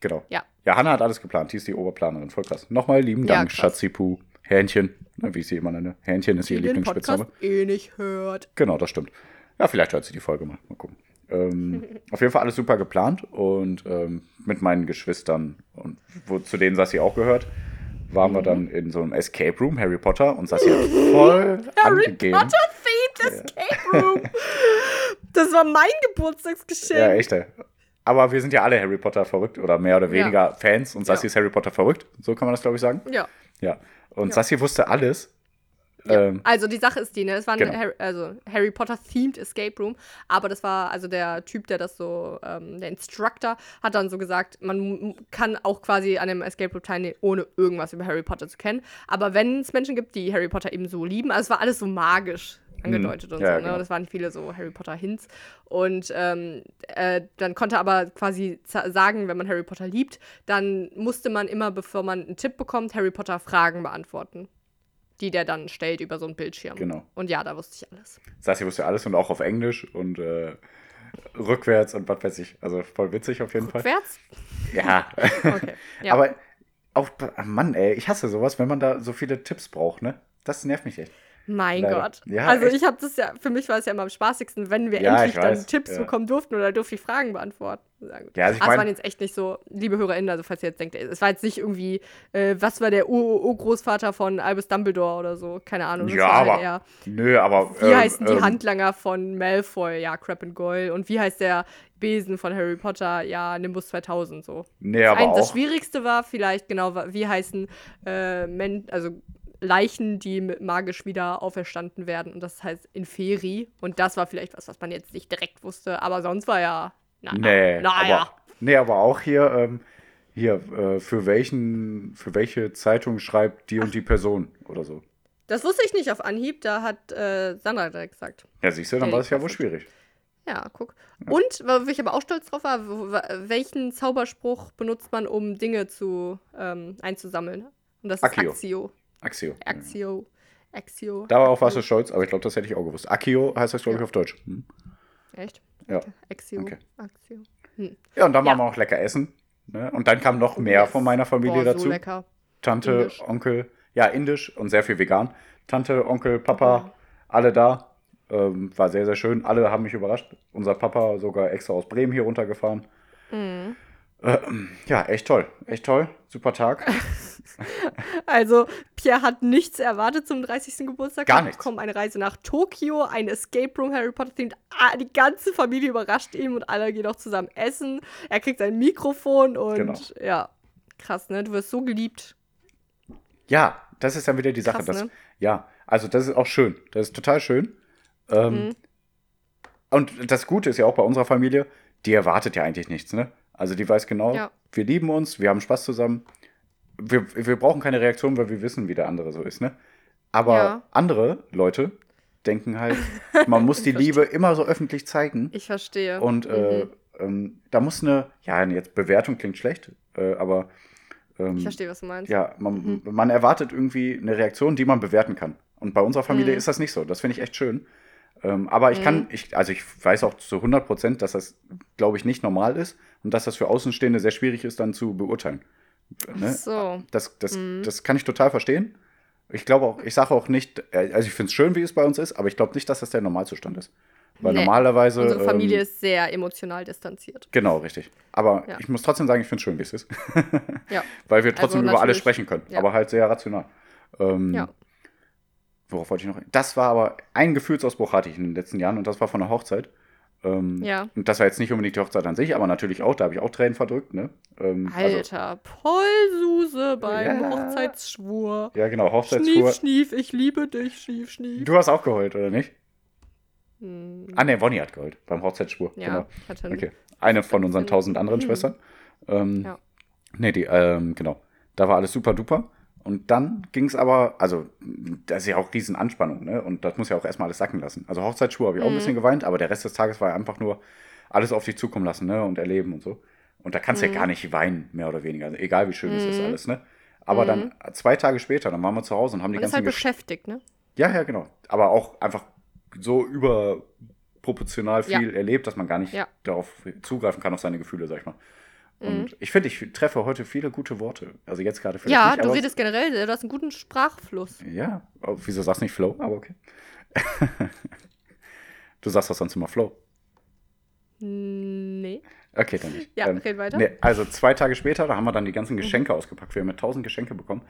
Genau. Ja. Ja, Hanna hat alles geplant. Die ist die Oberplanerin. Voll krass. Nochmal lieben Ja, Dank, krass. Schatzipu. Hähnchen, wie ich sie immer nenne. Hähnchen ist ihr Die den Lieblingsspitzname. Eh nicht hört. Genau, das stimmt. Ja, vielleicht hört sie die Folge mal. Mal gucken. Ähm, auf jeden Fall alles super geplant und ähm, mit meinen Geschwistern und wo, zu denen Sassi auch gehört, waren Mhm. wir dann in so einem Escape Room, Harry Potter, und Sassi hat voll Harry angegeben. Potter themed Escape Room. Das war mein Geburtstagsgeschenk. Ja, echt. ey. Aber wir sind ja alle Harry Potter verrückt oder mehr oder weniger Fans und Sassi Ja. ist Harry Potter verrückt. So kann man das, glaube ich, sagen. ja. Ja. Und Ja. Sassi wusste alles. Ähm, Also die Sache ist die, ne? Es war ein Genau. Harry, also Harry Potter themed Escape Room, aber das war also der Typ, der das so, ähm, der Instructor hat dann so gesagt, man kann auch quasi an einem Escape Room teilnehmen, ohne irgendwas über Harry Potter zu kennen. Aber wenn es Menschen gibt, die Harry Potter eben so lieben, also es war alles so magisch angedeutet und. Ja, so, ne? genau. Es waren viele so Harry Potter Hints. Und ähm, äh, dann konnte aber quasi sagen, wenn man Harry Potter liebt, dann musste man immer, bevor man einen Tipp bekommt, Harry Potter Fragen beantworten die der dann stellt über so einen Bildschirm. Genau. Und ja, da wusste ich alles. Sassi wusste alles und auch auf Englisch und äh, rückwärts und was weiß ich. Also voll witzig auf jeden Fall. Rückwärts? Ja. Okay. Ja. Aber auch, Mann, ey, ich hasse sowas, wenn man da so viele Tipps braucht, ne? Das nervt mich echt. Mein leider. Gott. Ja, also echt. ich habe das ja, für mich war es ja immer am spaßigsten, wenn wir Ja, endlich ich dann weiß, Tipps ja. bekommen durften oder durfte ich Fragen beantworten. Ja, also ich es mein- waren jetzt echt nicht so, liebe HörerInnen, also falls ihr jetzt denkt, es war jetzt nicht irgendwie, äh, was war der Ur-Großvater von Albus Dumbledore oder so, keine Ahnung. das Ja, halt aber. eher, Nö, aber. Wie ähm, heißen die ähm, Handlanger von Malfoy? Ja, Crab and Goyle. Und wie heißt der Besen von Harry Potter? Ja, Nimbus 2000 so. Nee, aber Ein, das auch. Schwierigste war vielleicht, genau, wie heißen äh, Men also Leichen, die magisch wieder auferstanden werden. Und das heißt Inferi. Und das war vielleicht was, was man jetzt nicht direkt wusste. Aber sonst war ja. Na, na, Nee, naja. aber, nee, aber auch hier, ähm, hier, äh, für welchen, für welche Zeitung schreibt die und die Person oder so. Das wusste ich nicht auf Anhieb. Da hat äh, Sandra direkt gesagt. Ja, siehst du, dann Ja, war es ja wohl schwierig. Ja, guck. Und, wo ich aber auch stolz drauf war, welchen Zauberspruch benutzt man, um Dinge zu ähm, einzusammeln? Und das Accio. ist Axio. Axio. Axio. Axio. Da war auch was so stolz, aber ich glaube, das hätte ich auch gewusst. Akio heißt das, glaube ich, Ja. auf Deutsch. Hm. Echt? Ja. Axio. Okay. Axio. Hm. Ja, und dann Ja. waren wir auch lecker essen. Ne? Und dann kam noch mehr von meiner Familie Boah, dazu. So lecker. Tante, Indisch. Onkel, ja, indisch und sehr viel vegan. Tante, Onkel, Papa, alle da. Ähm, war sehr, sehr schön. Alle haben mich überrascht. Unser Papa sogar extra aus Bremen hier runtergefahren. Mhm. Ähm, ja, echt toll. Echt toll. Super Tag. Also, Pierre hat nichts erwartet zum 30. Geburtstag. Gar nichts. bekommen eine Reise nach Tokio, ein Escape Room, Harry Potter themed. Ah, Die ganze Familie überrascht ihn und alle gehen auch zusammen essen. Er kriegt sein Mikrofon und Genau. ja, krass, ne? Du wirst so geliebt. Ja, das ist dann wieder die Sache. Krass, dass, ne? Ja, also das ist auch schön. Das ist total schön. Ähm, Mhm. Und das Gute ist ja auch bei unserer Familie, die erwartet ja eigentlich nichts, ne? Also die weiß genau, Ja. wir lieben uns, wir haben Spaß zusammen. Wir, wir brauchen keine Reaktion, weil wir wissen, wie der andere so ist, ne? Aber Ja. andere Leute denken halt, man muss die Liebe immer so öffentlich zeigen. Ich verstehe. Und äh, Mhm. ähm, da muss eine, ja, jetzt Bewertung klingt schlecht, äh, aber ähm, ich verstehe, was du meinst. ja, man, man erwartet irgendwie eine Reaktion, die man bewerten kann. Und bei unserer Familie Mhm. ist das nicht so. Das finde ich echt schön. Ähm, aber ich kann, ich, also ich weiß auch zu 100 Prozent, dass das, glaube ich, nicht normal ist und dass das für Außenstehende sehr schwierig ist, dann zu beurteilen. Ne? So. Das, das, Mhm. das kann ich total verstehen. Ich glaube auch, ich sage auch nicht, äh, also ich finde es schön, wie es bei uns ist, aber ich glaube nicht, dass das der Normalzustand ist. Weil Nee. normalerweise. Unsere Familie ähm, ist sehr emotional distanziert. Genau, richtig. Aber Ja. ich muss trotzdem sagen, ich finde es schön, wie es ist. Ja. Weil wir trotzdem Also über alles sprechen können, ja. aber halt sehr rational. Ähm, Ja. Worauf wollte ich noch? Das war aber ein Gefühlsausbruch hatte ich in den letzten Jahren und das war von der Hochzeit. Ähm, Ja. Und das war jetzt nicht unbedingt die Hochzeit an sich, aber natürlich auch, da habe ich auch Tränen verdrückt. Ne? Ähm, also, Alter, Pollsuse beim Ja. Hochzeitsschwur. ja, genau, Schnief, Hochzeitsschwur. schnief, ich liebe dich, schnief, schnief. Du hast auch geheult, oder nicht? Hm, Ah, ne, Wonny hat geheult beim Hochzeitsschwur. ja, Genau. hatte Okay. Eine von unseren tausend anderen Schwestern. Ähm, Ja. Nee, die, ähm, genau. Da war alles super duper. Und dann ging es aber, also, das ist ja auch riesen Anspannung, ne? Und das muss ja auch erstmal alles sacken lassen. Also Hochzeitsschuhe habe ich auch ein Mhm. bisschen geweint, aber der Rest des Tages war einfach nur alles auf dich zukommen lassen, ne? Und erleben und so. Und da kannst du Mhm. ja gar nicht weinen, mehr oder weniger. Also, egal wie schön es ist Mhm. alles, ne? Aber dann zwei Tage später, dann waren wir zu Hause und haben die Man ist ganzen halt beschäftigt, ne? Ja, ja, genau. Aber auch einfach so überproportional Ja. viel erlebt, dass man gar nicht Ja. darauf zugreifen kann, auf seine Gefühle, sag ich mal. Mhm. Und ich finde, ich treffe heute viele gute Worte. Also jetzt gerade vielleicht Ja, nicht, du redest generell, du hast einen guten Sprachfluss. Ja, oh, wieso sagst du nicht Flow? Aber okay. du sagst das sonst immer Flow. Nee. Okay, dann nicht. Ja, ähm, red weiter. Nee, also zwei Tage später, da haben wir dann die ganzen Geschenke ausgepackt. Wir haben ja tausend Geschenke bekommen.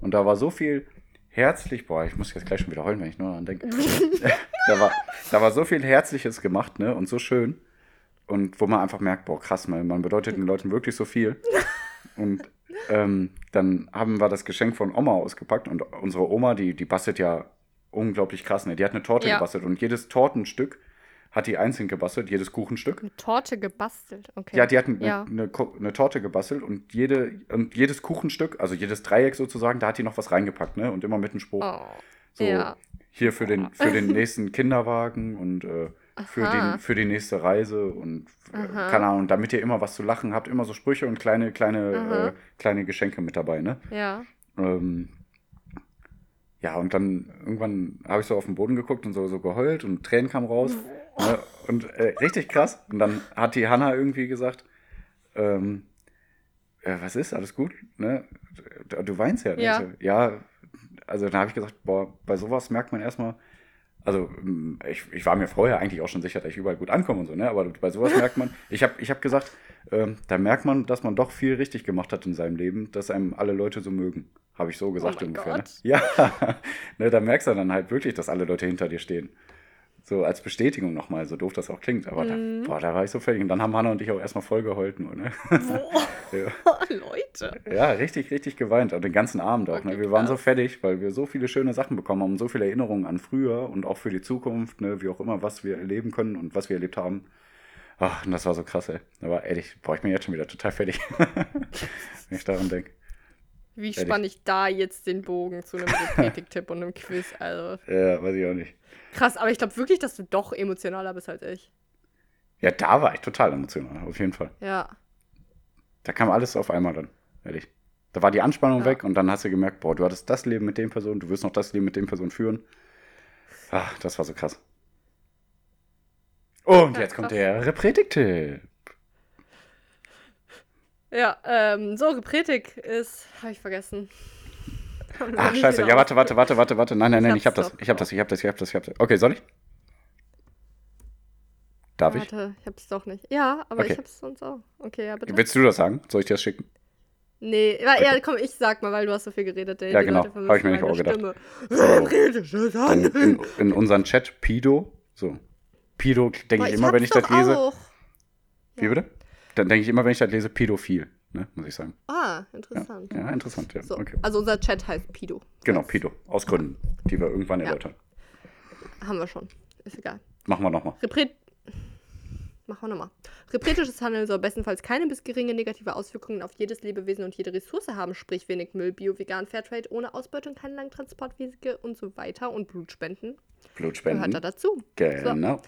Und da war so viel herzlich, boah, ich muss jetzt gleich schon wieder heulen, wenn ich nur daran denke. da, war, da war so viel Herzliches gemacht, ne? Und so schön. Und wo man einfach merkt, boah, krass, man, man bedeutet den Leuten wirklich so viel. Und ähm, dann haben wir das Geschenk von Oma ausgepackt und unsere Oma, die, die bastelt ja unglaublich krass, ne? Die hat eine Torte Ja. gebastelt und jedes Tortenstück hat die einzeln gebastelt, jedes Kuchenstück. Eine Torte gebastelt. Okay. Ja, die hat eine, Ja. eine, eine Torte gebastelt und, jede, und jedes Kuchenstück, also jedes Dreieck sozusagen, da hat die noch was reingepackt, ne? Und immer mit einem Spruch. Oh. so, ja. hier für den, für den nächsten Kinderwagen und äh, für, Aha. den, für die nächste Reise und Aha. keine Ahnung, damit ihr immer was zu lachen habt, immer so Sprüche und kleine, kleine, äh, kleine Geschenke mit dabei, ne? Ja. Ähm, ja, und dann irgendwann habe ich so auf den Boden geguckt und so, so geheult und Tränen kamen raus. Ne? Und äh, richtig krass. Und dann hat die Hanna irgendwie gesagt, ähm, äh, was ist, alles gut? Ne? Du, du weinst ja. Ja. So, ja, also dann habe ich gesagt, boah, bei sowas merkt man erstmal, also ähm, ich, ich war mir vorher eigentlich auch schon sicher, dass ich überall gut ankomme und so, ne? aber bei sowas merkt man, ich habe ich hab gesagt, ähm, da merkt man, dass man doch viel richtig gemacht hat in seinem Leben, dass einem alle Leute so mögen. Habe ich so gesagt Oh ungefähr. Ne? Ja, ne, da merkst du dann halt wirklich, dass alle Leute hinter dir stehen. So als Bestätigung nochmal, so doof das auch klingt. Aber Mhm. da, boah, da war ich so fertig. Und dann haben Hanna und ich auch erstmal voll geheult nur. Ne? Boah, Ja. Leute. Ja, richtig, richtig geweint. Und den ganzen Abend auch. Ne? Okay, Wir waren so fertig, weil wir so viele schöne Sachen bekommen haben so viele Erinnerungen an früher und auch für die Zukunft, ne? wie auch immer, was wir erleben können und was wir erlebt haben. Ach, und das war so krass, ey. Aber ehrlich, boah, ich bin jetzt schon wieder total fertig, wenn ich daran denke. Wie Ehrlich. spanne ich da jetzt den Bogen zu einem Repetik-Tipp und einem Quiz? Also Ja, weiß ich auch nicht. krass, aber ich glaube wirklich, dass du doch emotionaler bist als ich. Ja, da war ich total emotional, auf jeden Fall. Ja. Da kam alles auf einmal dann, ehrlich. Da war die Anspannung Ja. weg und dann hast du gemerkt, boah, du hattest das Leben mit den Personen, du wirst noch das Leben mit den Personen führen. Ach, das war so krass. Und Ja, jetzt kommt krass. der Repretik-Tipp. Ja, ähm, so, Repretik ist. Habe ich vergessen. Ach, nicht scheiße. Ja, warte, warte, warte, warte, warte. Nein, nein, nein, Ich ich hab hab's das. Ich hab das, ich hab das, ich hab das, ich hab das. Okay, soll ich? Darf ich? Warte, ich hab's doch nicht. Ja, aber Okay. ich hab's sonst auch. Okay, ja, bitte. Willst du das sagen? Soll ich dir das schicken? Nee, ja, ja, komm, ich sag mal, weil du hast so viel geredet. Ey. Ja, genau. Leute Hab ich mir meine auch gedacht. Stimme. Dann dann? in, in unseren Chat Pido. So. Pido denke Boah, ich immer, wenn ich das lese. Auch. Wie bitte? Dann denke ich immer, wenn ich das lese, pädophil, ne? muss ich sagen. Ah, Ja, interessant. ja interessant, ja. So, Okay. Also unser Chat heißt Pido. Genau, Pido. Aus Gründen, die wir irgendwann Ja. erläutern. Haben wir schon. Ist egal. Machen wir nochmal. Repret Machen wir nochmal. Repretisches Handeln soll bestenfalls keine bis geringe negative Auswirkungen auf jedes Lebewesen und jede Ressource haben, sprich wenig Müll, Bio, Vegan, Fairtrade, ohne Ausbeutung, keine langen Transportwege und so weiter und Blutspenden Blutspenden. gehört da dazu. Genau. So,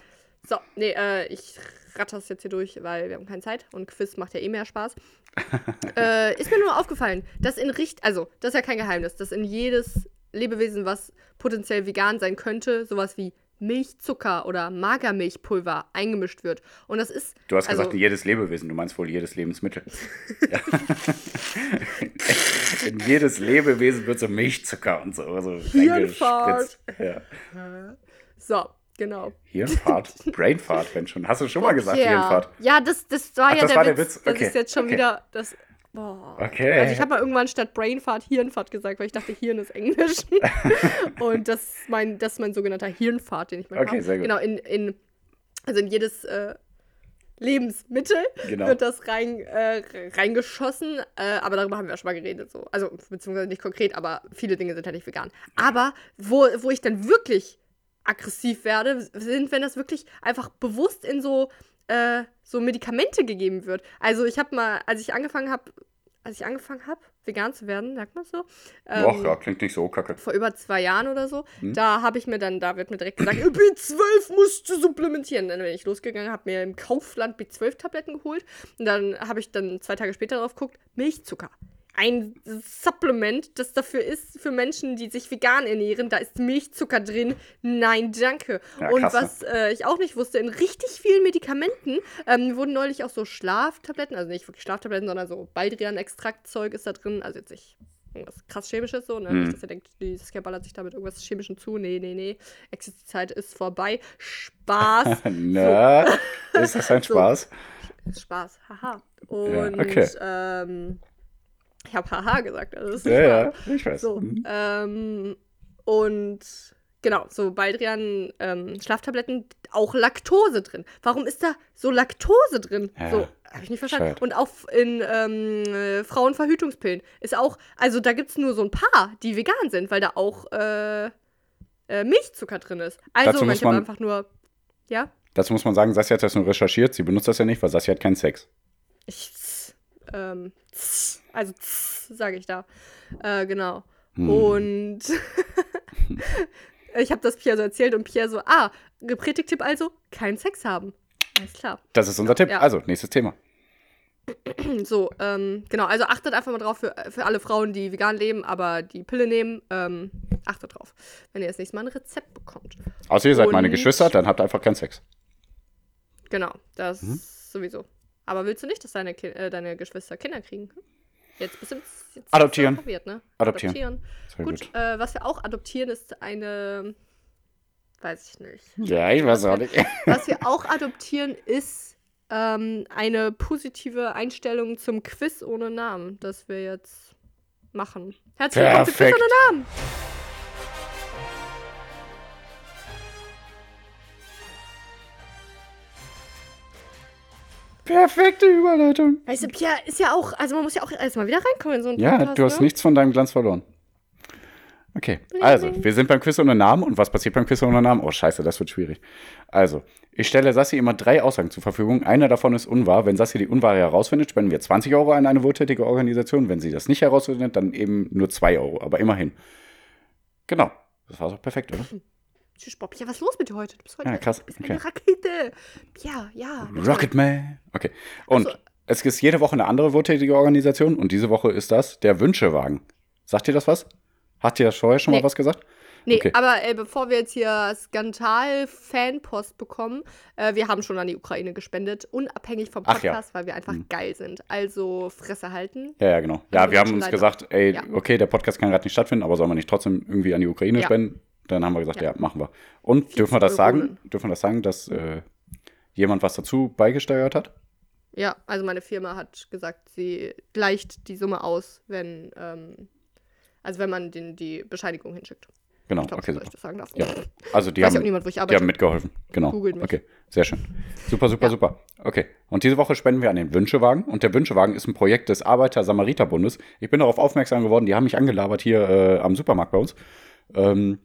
nee, äh, ich ratter das jetzt hier durch, weil wir haben keine Zeit und Quiz macht ja eh mehr Spaß. äh, ist mir nur aufgefallen, dass in Richt, also, das ist ja kein Geheimnis, dass in jedes Lebewesen, was potenziell vegan sein könnte, sowas wie Milchzucker oder Magermilchpulver eingemischt wird. Und das ist. Du hast also, gesagt, jedes Lebewesen, du meinst wohl jedes Lebensmittel. In jedes Lebewesen wird so Milchzucker und so, so Hirnfahrt. Ja. So, genau. Hirnfahrt, Brainfart, wenn schon. Hast du schon mal gesagt, ja. Hirnfart? Ja, das, das war Ach, ja das der, war Witz. der Witz? Das Okay, ist jetzt schon okay. wieder. Das, boah. Okay. Also ich habe mal irgendwann statt Brainfart Hirnfahrt gesagt, weil ich dachte, Hirn ist Englisch. Und das ist mein, das ist mein sogenannter Hirnfahrt, den ich mal Okay, sehr gut. Genau, in, in, also in jedes äh, Lebensmittel Genau. wird das rein, äh, reingeschossen. Äh, aber darüber haben wir ja schon mal geredet. So. Also, beziehungsweise nicht konkret, aber viele Dinge sind halt nicht vegan. Aber wo, wo ich dann wirklich aggressiv werde, sind, wenn das wirklich einfach bewusst in so, äh, so Medikamente gegeben wird. Also ich habe mal, als ich angefangen habe, als ich angefangen habe, vegan zu werden, sagt man so, ähm, Och, ja, klingt nicht so kacke. vor über zwei Jahren oder so, Hm. da habe ich mir dann, da wird mir direkt gesagt, B12 musst du supplementieren. Dann bin ich losgegangen, habe mir im Kaufland B12-Tabletten geholt und dann habe ich dann zwei Tage später drauf geguckt, Milchzucker. Ein Supplement, das dafür ist, für Menschen, die sich vegan ernähren, da ist Milchzucker drin. Nein, danke. Ja, und ne? was äh, ich auch nicht wusste, in richtig vielen Medikamenten ähm, wurden neulich auch so Schlaftabletten, also nicht wirklich Schlaftabletten, sondern so Baldrian-Extraktzeug ist da drin. Also jetzt nicht irgendwas krass Chemisches so, ne? Mhm. Nicht, dass ihr denkt, die Saskia ballert sich da mit irgendwas Chemischem zu. Nee, nee, nee. Exit-Zeit ist vorbei. Spaß. Na, ist das ein So. Spaß? ist Spaß. Haha. Ja, Und okay. ähm, ich habe haha gesagt, also Ja, wahr. ja, ich weiß. So, Hm. ähm, und genau, so Baldrian ähm, Schlaftabletten, auch Laktose drin. Warum ist da so Laktose drin? Ja, so, habe ich nicht verstanden. bescheuert. Und auch in ähm, äh, Frauenverhütungspillen ist auch, also da gibt es nur so ein paar, die vegan sind, weil da auch äh, äh, Milchzucker drin ist. Also manche man- einfach nur, ja, Dazu muss man sagen, Sassia hat das nur recherchiert. Sie benutzt das ja nicht, weil Sassia hat keinen Sex. ich, ähm, also sage ich da. Äh, genau. Hm. Und ich habe das Pierre so erzählt und Pierre so, ah, Predigtipp also, keinen Sex haben. Alles klar. Das ist unser Tipp. Ja. Also, nächstes Thema. So, ähm, genau, also achtet einfach mal drauf für, für alle Frauen, die vegan leben, aber die Pille nehmen, ähm, achtet drauf, wenn ihr das nächste Mal ein Rezept bekommt. Außer ihr seid meine Und- Geschwister, dann habt einfach keinen Sex. Genau, das Mhm. sowieso. Aber willst du nicht, dass deine, Ki äh, deine Geschwister Kinder kriegen? Jetzt bist du jetzt Adoptieren. verwirrt, ne? Adoptieren. Sehr Gut, gut. Äh, was wir auch adoptieren, ist eine. Weiß ich nicht. Ja, ich weiß auch nicht. Was wir auch adoptieren, ist ähm, eine positive Einstellung zum Quiz ohne Namen, das wir jetzt machen. Herzlich willkommen zu Quiz ohne Namen! Perfekte Überleitung. Weißt du, Pia ist ja auch, also man muss ja auch erstmal wieder reinkommen in so einen Ja, Podcast, du hast ne? nichts von deinem Glanz verloren. Okay, also, wir sind beim Quiz ohne Namen. Und was passiert beim Quiz ohne Namen? Oh, scheiße, das wird schwierig. Also, ich stelle Sassi immer drei Aussagen zur Verfügung. Eine davon ist unwahr. Wenn Sassi die Unwahre herausfindet, spenden wir 20 Euro an eine wohltätige Organisation. Wenn sie das nicht herausfindet, dann eben nur 2 Euro. Aber immerhin. Genau. Das war so perfekt, oder? Tschüss, Bob. Ja, was ist los mit dir heute? Du bist heute Ja, krass, bist okay. eine Rakete. Ja, ja. Rocketman. Okay. Und Also- es ist jede Woche eine andere wohltätige Organisation. Und diese Woche ist das der Wünschewagen. Sagt ihr das was? Hat ihr das vorher schon Nee. mal was gesagt? Nee, Okay. aber äh, bevor wir jetzt hier Skandal-Fanpost bekommen, äh, wir haben schon an die Ukraine gespendet, unabhängig vom Ach ja. Podcast, weil wir einfach Hm. geil sind. Also Fresse halten. Ja, ja, genau. Ja, Also wir haben uns leider. gesagt, ey, Ja. okay, der Podcast kann gerade nicht stattfinden, aber sollen wir nicht trotzdem irgendwie an die Ukraine Ja. spenden? Dann haben wir gesagt, ja, Ja. machen wir. Und 14 dürfen wir das sagen? Euronen. Dürfen wir das sagen, dass äh, jemand was dazu beigesteuert hat? Ja, also meine Firma hat gesagt, sie gleicht die Summe aus, wenn, ähm, also wenn man den, die Bescheinigung hinschickt. Genau, Ich glaube, okay, ich das sagen darf. Ja, also die Weiß haben, niemand, wo ich die haben mitgeholfen. Genau. Googelt mich. Okay, sehr schön. Super, super, Ja. super. Okay. Und diese Woche spenden wir an den Wünschewagen. Und der Wünschewagen ist ein Projekt des Arbeiter-Samariter-Bundes. Ich bin darauf aufmerksam geworden, die haben mich angelabert hier äh, am Supermarkt bei uns. Ähm,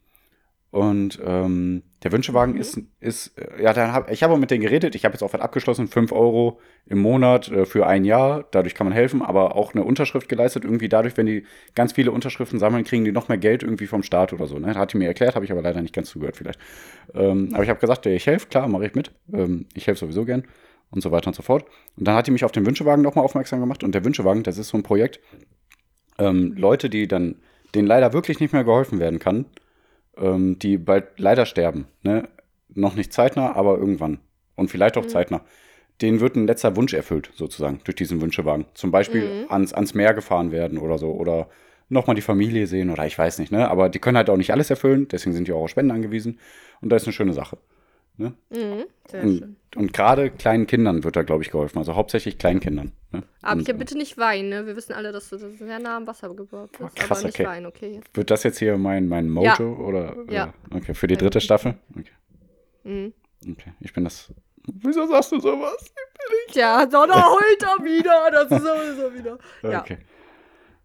und ähm, der Wünschewagen Mhm. ist, ist, äh, ja, dann hab, ich habe mit denen geredet. Ich habe jetzt auch was abgeschlossen, 5 Euro im Monat äh, für ein Jahr. Dadurch kann man helfen, aber auch eine Unterschrift geleistet. Irgendwie dadurch, wenn die ganz viele Unterschriften sammeln, kriegen die noch mehr Geld irgendwie vom Staat oder so. Ne? Hat die mir erklärt, habe ich aber leider nicht ganz zugehört vielleicht. Ähm, aber ich habe gesagt, ich helfe, klar, mache ich mit. Ähm, ich helfe sowieso gern und so weiter und so fort. Und dann hat die mich auf den Wünschewagen nochmal aufmerksam gemacht. Und der Wünschewagen, das ist so ein Projekt, ähm, Leute, die dann, denen leider wirklich nicht mehr geholfen werden kann, ähm, die bald leider sterben. Ne? Noch nicht zeitnah, aber irgendwann. Und vielleicht auch Mhm. zeitnah. Denen wird ein letzter Wunsch erfüllt, sozusagen, durch diesen Wünschewagen. Zum Beispiel Mhm. ans, ans Meer gefahren werden oder so. Oder nochmal die Familie sehen oder ich weiß nicht, ne? Aber die können halt auch nicht alles erfüllen, deswegen sind die auch auf Spenden angewiesen. Und das ist eine schöne Sache. Ne? Mhm, sehr schön. Und gerade kleinen Kindern wird da, glaube ich, geholfen. Also hauptsächlich Kleinkindern. Ne? Aber und, hier bitte nicht weinen, ne? Wir wissen alle, dass du das sehr nah am Wasser gebaut bist. Oh, krass, aber nicht okay. weinen, okay? Wird das jetzt hier mein, mein Motto oder? Ja. Äh, okay, für die dritte Staffel? Okay. Mhm. okay. Ich bin das. Wieso sagst du sowas? Tja, so, da heult er wieder. Das ist sowieso wieder. Ja. Okay.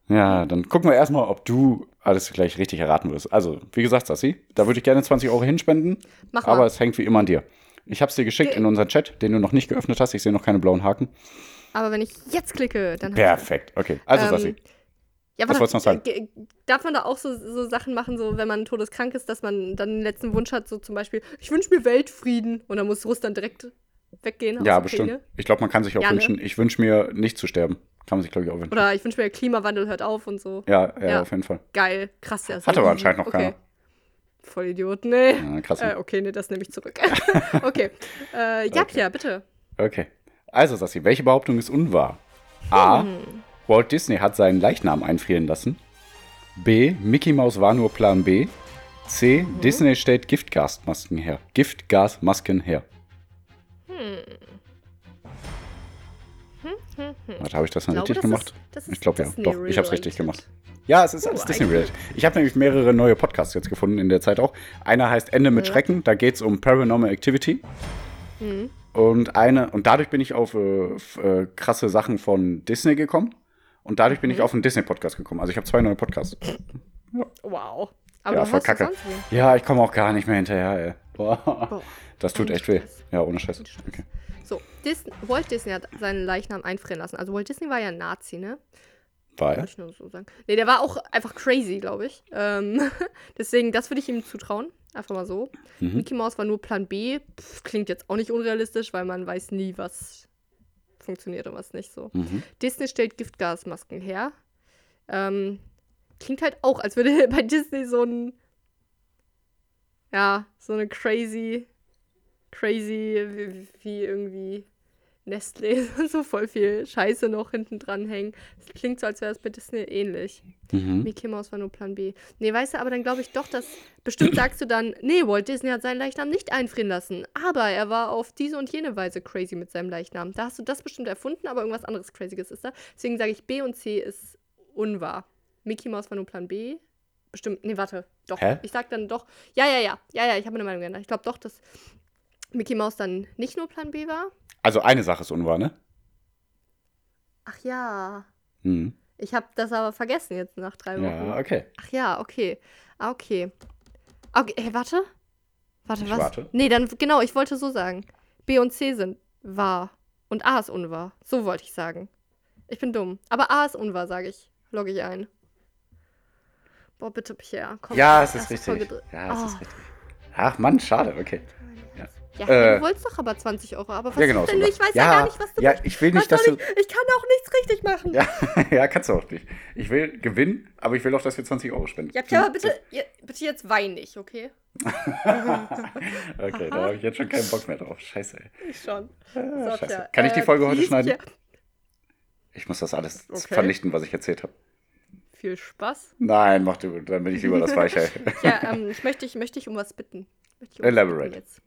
Ja, dann gucken wir erstmal, ob du alles gleich richtig erraten wirst. Also, wie gesagt, Sassi, da würde ich gerne 20 Euro hinspenden, Mach aber mal. es hängt wie immer an dir. Ich habe es dir geschickt Ge- in unseren Chat, den du noch nicht geöffnet hast. Ich sehe noch keine blauen Haken. Aber wenn ich jetzt klicke, dann. Perfekt, okay. Also, Ähm, Sassi, Ja, Was wolltest du noch sagen? Darf man da auch so, so Sachen machen, so wenn man todeskrank ist, dass man dann den letzten Wunsch hat, so zum Beispiel, ich wünsche mir Weltfrieden und dann muss Russland direkt weggehen ja, bestimmt. Ukraine. Ich glaube, man kann sich auch Ja, ne? wünschen, ich wünsche mir nicht zu sterben. Kann man sich, glaube ich, auch wünschen. Oder ich wünsche mir, Klimawandel hört auf und so. Ja, ja, Ja. auf jeden Fall. Geil, krass, ja. Hat aber anscheinend noch okay. keiner. Voll Idiot, nee. Ja, krass. Äh, okay, nee, das nehme ich zurück. okay. Äh, ja, Okay. Pia, bitte. Okay. Also, Sassi, welche Behauptung ist unwahr? A. Hm. Walt Disney hat seinen Leichnam einfrieren lassen. B. Mickey Mouse war nur Plan B. C. Mhm. Disney stellt Giftgasmasken her. Giftgasmasken her. Warte, habe ich das dann Hm. Glaube, richtig das gemacht? ist- ich glaube ja. Disney Doch, ich habe es richtig gemacht. Ja, es ist Oh, alles Disney eigentlich. related. Ich habe nämlich mehrere neue Podcasts jetzt gefunden in der Zeit auch. Einer heißt Ende mit Ja. Schrecken. Da geht es um Paranormal Activity. Mhm. Und eine, und dadurch bin ich auf äh, äh, krasse Sachen von Disney gekommen. Und dadurch bin Mhm. ich auf einen Disney-Podcast gekommen. Also ich habe zwei neue Podcasts. Wow. Aber ja, voll kacke. Ja, ich komme auch gar nicht mehr hinterher, ey. Boah. Boah. Das tut echt weh. Ja, ohne Scheiß. Okay. So, Dis Walt Disney hat seinen Leichnam einfrieren lassen. Also Walt Disney war ja ein Nazi, ne? War er? ich nur so sagen. Nee, der war auch einfach crazy, glaube ich. Ähm, deswegen, das würde ich ihm zutrauen. Einfach mal so. Mhm. Mickey Mouse war nur Plan B. Pff, klingt jetzt auch nicht unrealistisch, weil man weiß nie, was funktioniert und was nicht so. Mhm. Disney stellt Giftgasmasken her. Ähm, klingt halt auch, als würde bei Disney so ein. Ja, so eine crazy. Crazy, wie, wie irgendwie Nestlé, so voll viel Scheiße noch hinten dran hängen. Das klingt so, als wäre es bei Disney ähnlich. Mhm. Mickey Mouse war nur Plan B. Nee, weißt du, aber dann glaube ich doch, dass. Bestimmt sagst du dann, nee, Walt Disney hat seinen Leichnam nicht einfrieren lassen. Aber er war auf diese und jene Weise crazy mit seinem Leichnam. Da hast du das bestimmt erfunden, aber irgendwas anderes Crazyes ist da. Deswegen sage ich, B und C ist unwahr. Mickey Mouse war nur Plan B. Bestimmt. Nee, warte. Doch. Hä? Ich sag dann doch. Ja, ja, ja. Ja, ja, ich habe eine Meinung geändert. Ich glaube doch, dass Mickey Mouse dann nicht nur Plan B war. Also eine Sache ist unwahr, ne? Ach ja. Mhm. Ich habe das aber vergessen jetzt nach drei Wochen. Ja, okay. Ach ja, okay. Ah, okay. Okay, hey, warte. Warte, Ich was? warte. Nee, dann, genau, ich wollte so sagen. B und C sind wahr. Und A ist unwahr. So wollte ich sagen. Ich bin dumm. Aber A ist unwahr, sage ich. Logge ich ein. Boah, bitte, Pierre. Komm, Ja, es ist richtig. Ja, es Ah. ist richtig. Ach Mann, schade, okay. Ja. Ja, Äh, du wolltest doch aber 20 Euro. Aber was Ja, genau. ist denn? so Ich weiß ja, gar nicht, was du Ja, ich will nicht, dass du. ich, ich kann auch nichts richtig machen. Ja, ja, kannst du auch nicht. Ich will gewinnen, aber ich will auch, dass wir 20 Euro spenden. Ja, aber bitte, ja, bitte jetzt wein nicht, okay? Okay, da habe ich jetzt schon keinen Bock mehr drauf. Scheiße, ey. Ich schon. Ah, So, scheiße. Kann ich die äh, Folge heute please, schneiden? Pierre. Ich muss das alles Okay. vernichten, was ich erzählt habe. Viel Spaß. Nein, mach du, dann bin ich lieber das Weiche. Ja, ähm, ich möchte dich, möchte dich um was bitten. Ich um Elaborate. bitten Jetzt.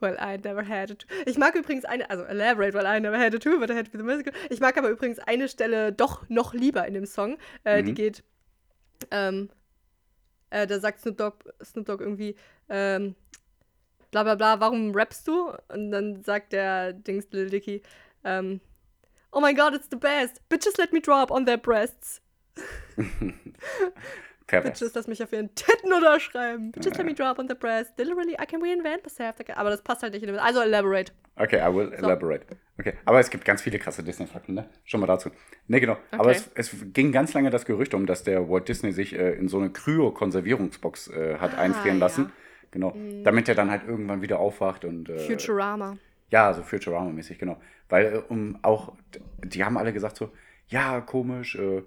Well, I never had it. Ich mag übrigens eine, also elaborate, well, I never had it too, but I had to be the musical. Ich mag aber übrigens eine Stelle doch noch lieber in dem Song. Äh, Die Mhm. geht, ähm, äh, da sagt Snoop Dogg, Snoop Dogg irgendwie, ähm, bla bla bla, warum rappst du? Und dann sagt der Dings Lil Dicky, ähm, oh my god, it's the best. Bitches let me drop on their breasts. Pervers. Bitches, lass mich auf ihren Titten unterschreiben. Bitches let me drop on their breasts. Literally, I can reinvent myself. Aber das passt halt nicht in dem. Also elaborate. Okay, I will elaborate. Okay, aber es gibt ganz viele krasse Disney-Fakten, ne? Schon mal dazu. Ne, genau. Aber Okay. es, es ging ganz lange das Gerücht um, dass der Walt Disney sich äh, in so eine Kryo-Konservierungsbox äh, hat Ah, einfrieren ja. lassen. Genau. Damit er dann halt irgendwann wieder aufwacht und. Äh, Futurama. Ja, so Futurama-mäßig, genau. Weil äh, um auch, die haben alle gesagt so, ja, komisch, äh,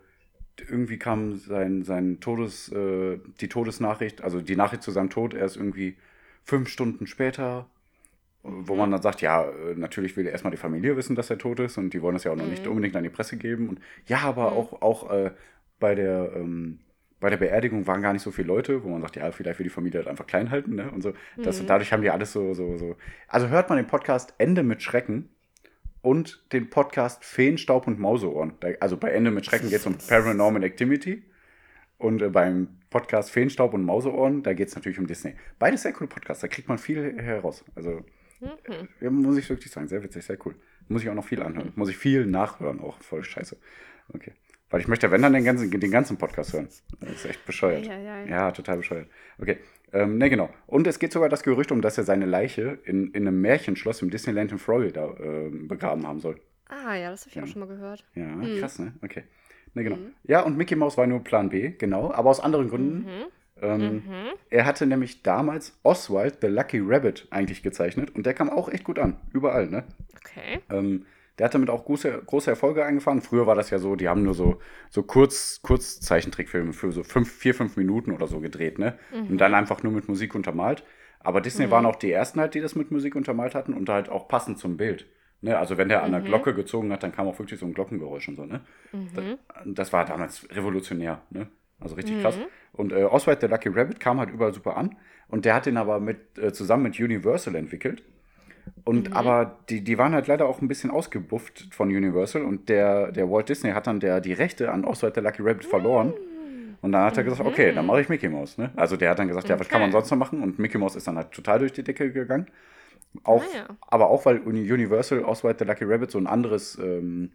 irgendwie kam sein, sein Todes, äh, die Todesnachricht, also die Nachricht zu seinem Tod erst irgendwie fünf Stunden später, wo man dann sagt, ja, äh, natürlich will erstmal die Familie wissen, dass er tot ist und die wollen das ja auch noch nicht unbedingt an die Presse geben. Und ja, aber auch, auch äh, bei der ähm, bei der Beerdigung waren gar nicht so viele Leute, wo man sagt, ja, vielleicht will die Familie halt einfach klein halten, ne? Und so. Das, Dadurch haben die alles so, so, so. Also hört man den Podcast Ende mit Schrecken und den Podcast Feen, Staub und Mauseohren. Also bei Ende mit Schrecken geht es um Paranormal Activity. Und äh, beim Podcast Feenstaub und Mauseohren, da geht es natürlich um Disney. Beide sehr coole Podcasts, da kriegt man viel heraus. Also, ja, muss ich wirklich sagen, sehr witzig, sehr cool. Muss ich auch noch viel anhören. Muss ich viel nachhören, auch voll scheiße. Okay. Weil ich möchte, wenn dann den ganzen, den ganzen Podcast hören. Das ist echt bescheuert. Ei, ei, ei. Ja, total bescheuert. Okay. Ähm, ne, genau. Und es geht sogar das Gerücht um, dass er seine Leiche in, in einem Märchenschloss im Disneyland in Florida ähm, begraben haben soll. Ah ja, das habe ich auch schon mal gehört. Ja, Mhm. krass, ne? Okay. Ne, genau. Ja, und Mickey Mouse war nur Plan B, genau, aber aus anderen Gründen. Mhm. Ähm, Er hatte nämlich damals Oswald the Lucky Rabbit eigentlich gezeichnet und der kam auch echt gut an, überall, ne? Okay. Ähm, der hat damit auch große, große Erfolge eingefahren. Früher war das ja so, die haben nur so, so Kurz, Kurzzeichentrickfilme für so fünf, vier, fünf Minuten oder so gedreht, ne? Und dann einfach nur mit Musik untermalt. Aber Disney waren auch die ersten halt, die das mit Musik untermalt hatten und halt auch passend zum Bild. Ne? Also wenn der an der Glocke gezogen hat, dann kam auch wirklich so ein Glockengeräusch und so, ne? Da, das war damals revolutionär, ne? Also richtig krass. Und äh, Oswald the Lucky Rabbit kam halt überall super an. Und der hat den aber mit, äh, zusammen mit Universal entwickelt. Und aber die, die waren halt leider auch ein bisschen ausgebufft von Universal und der, der Walt Disney hat dann der, die Rechte an Oswald the Lucky Rabbit verloren. Und dann hat er gesagt, okay, dann mache ich Mickey Mouse. Ne? Also der hat dann gesagt, ja, was kann man Okay. sonst noch machen? Und Mickey Mouse ist dann halt total durch die Decke gegangen. Auch, Ah, ja. Aber auch, weil Uni- Universal Oswald the Lucky Rabbit so ein anderes, ähm,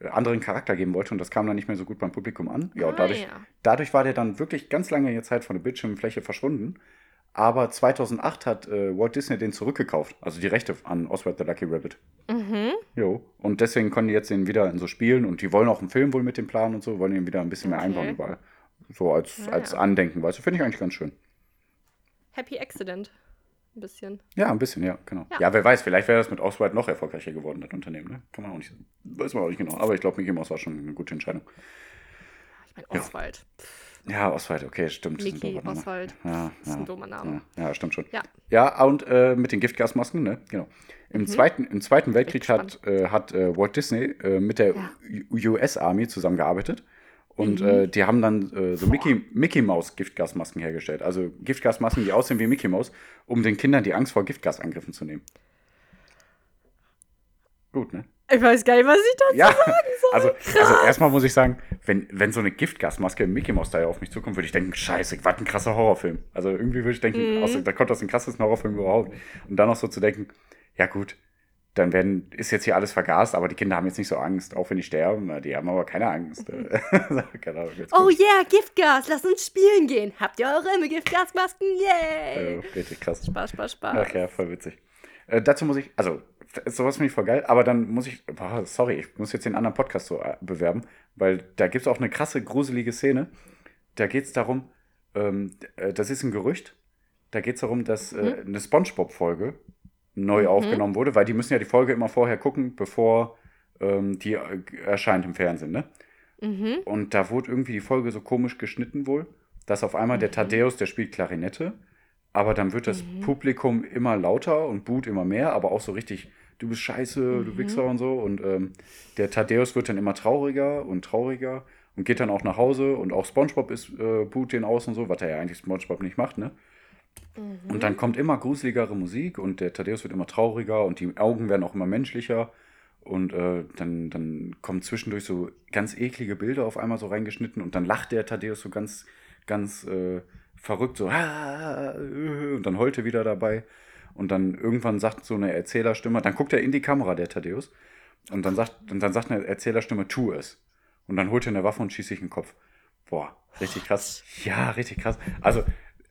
äh, anderen Charakter geben wollte und das kam dann nicht mehr so gut beim Publikum an. Ja, Ah, dadurch, ja. dadurch war der dann wirklich ganz lange Zeit von der Bildschirmfläche verschwunden. Aber 2008 hat äh, Walt Disney den zurückgekauft, also die Rechte an Oswald the Lucky Rabbit. Mhm. Jo. Und deswegen können die jetzt den wieder in so Spielen und die wollen auch einen Film wohl mit dem Plan und so, wollen den wieder ein bisschen mehr Okay. einbauen überall. So als, Ah, als. Andenken, weißt du, finde ich eigentlich ganz schön. Happy Accident. Ein bisschen. Ja, ein bisschen, ja, genau. Ja, Ja. wer weiß, vielleicht wäre das mit Oswald noch erfolgreicher geworden, das Unternehmen, ne? Kann man auch nicht, weiß man auch nicht genau. Aber ich glaube, Mickey Mouse war schon eine gute Entscheidung. Ich meine. Oswald. Ja, Oswald, okay, stimmt. Mickey. Oswald. Ja, Das ist ja, ein dummer Name. ja, ja, stimmt schon. Ja. Ja, und äh, mit den Giftgasmasken, ne? Genau. Im, Zweiten, Im Zweiten Weltkrieg hat, äh, hat äh, Walt Disney äh, mit der Ja. U- US Army zusammengearbeitet. Und äh, die haben dann äh, so Mickey, Mickey Maus Giftgasmasken hergestellt. Also Giftgasmasken, die aussehen wie Mickey Maus, um den Kindern die Angst vor Giftgasangriffen zu nehmen. Gut, ne? Ich weiß gar nicht, was ich da. Ja, also, also erstmal muss ich sagen, wenn, wenn so eine Giftgasmaske im Mickey Mouse Style auf mich zukommt, würde ich denken, scheiße, was ein krasser Horrorfilm. Also irgendwie würde ich denken, aus, da kommt das ein krassesten Horrorfilm überhaupt. Und dann noch so zu denken, ja gut, dann werden, ist jetzt hier alles vergast, aber die Kinder haben jetzt nicht so Angst, auch wenn die sterben, die haben aber keine Angst. keine Ahnung, Oh yeah, Giftgas, lass uns spielen gehen. Habt ihr eure Giftgasmasken? Yay! Äh, richtig krass. Spaß, Spaß, Spaß. Ach ja, voll witzig. Äh, dazu muss ich, also, sowas finde ich voll geil, aber dann muss ich, boah, sorry, ich muss jetzt den anderen Podcast so äh, bewerben, weil da gibt es auch eine krasse, gruselige Szene. Da geht es darum, ähm, äh, das ist ein Gerücht, da geht es darum, dass äh, eine Spongebob-Folge neu aufgenommen wurde, weil die müssen ja die Folge immer vorher gucken, bevor ähm, die äh, erscheint im Fernsehen, ne? Mhm. Und da wurde irgendwie die Folge so komisch geschnitten wohl, dass auf einmal der Thaddeus, der spielt Klarinette, aber dann wird das Publikum immer lauter und boot immer mehr, aber auch so richtig, du bist scheiße, du Wichser und so. Und ähm, der Thaddeus wird dann immer trauriger und trauriger und geht dann auch nach Hause und auch Spongebob ist, äh, boot den aus und so, was er ja eigentlich Spongebob nicht macht, ne? Und dann kommt immer gruseligere Musik und der Thaddeus wird immer trauriger und die Augen werden auch immer menschlicher. Und äh, dann, dann kommen zwischendurch so ganz eklige Bilder auf einmal so reingeschnitten und dann lacht der Thaddeus so ganz, ganz äh, verrückt, so "Ah", und dann heult er wieder dabei. Und dann irgendwann sagt so eine Erzählerstimme, dann guckt er in die Kamera, der Thaddeus, und dann sagt, und dann sagt eine Erzählerstimme, tu es. Und dann holt er eine Waffe und schießt sich in den Kopf. Boah, richtig krass. Ja, richtig krass. Also,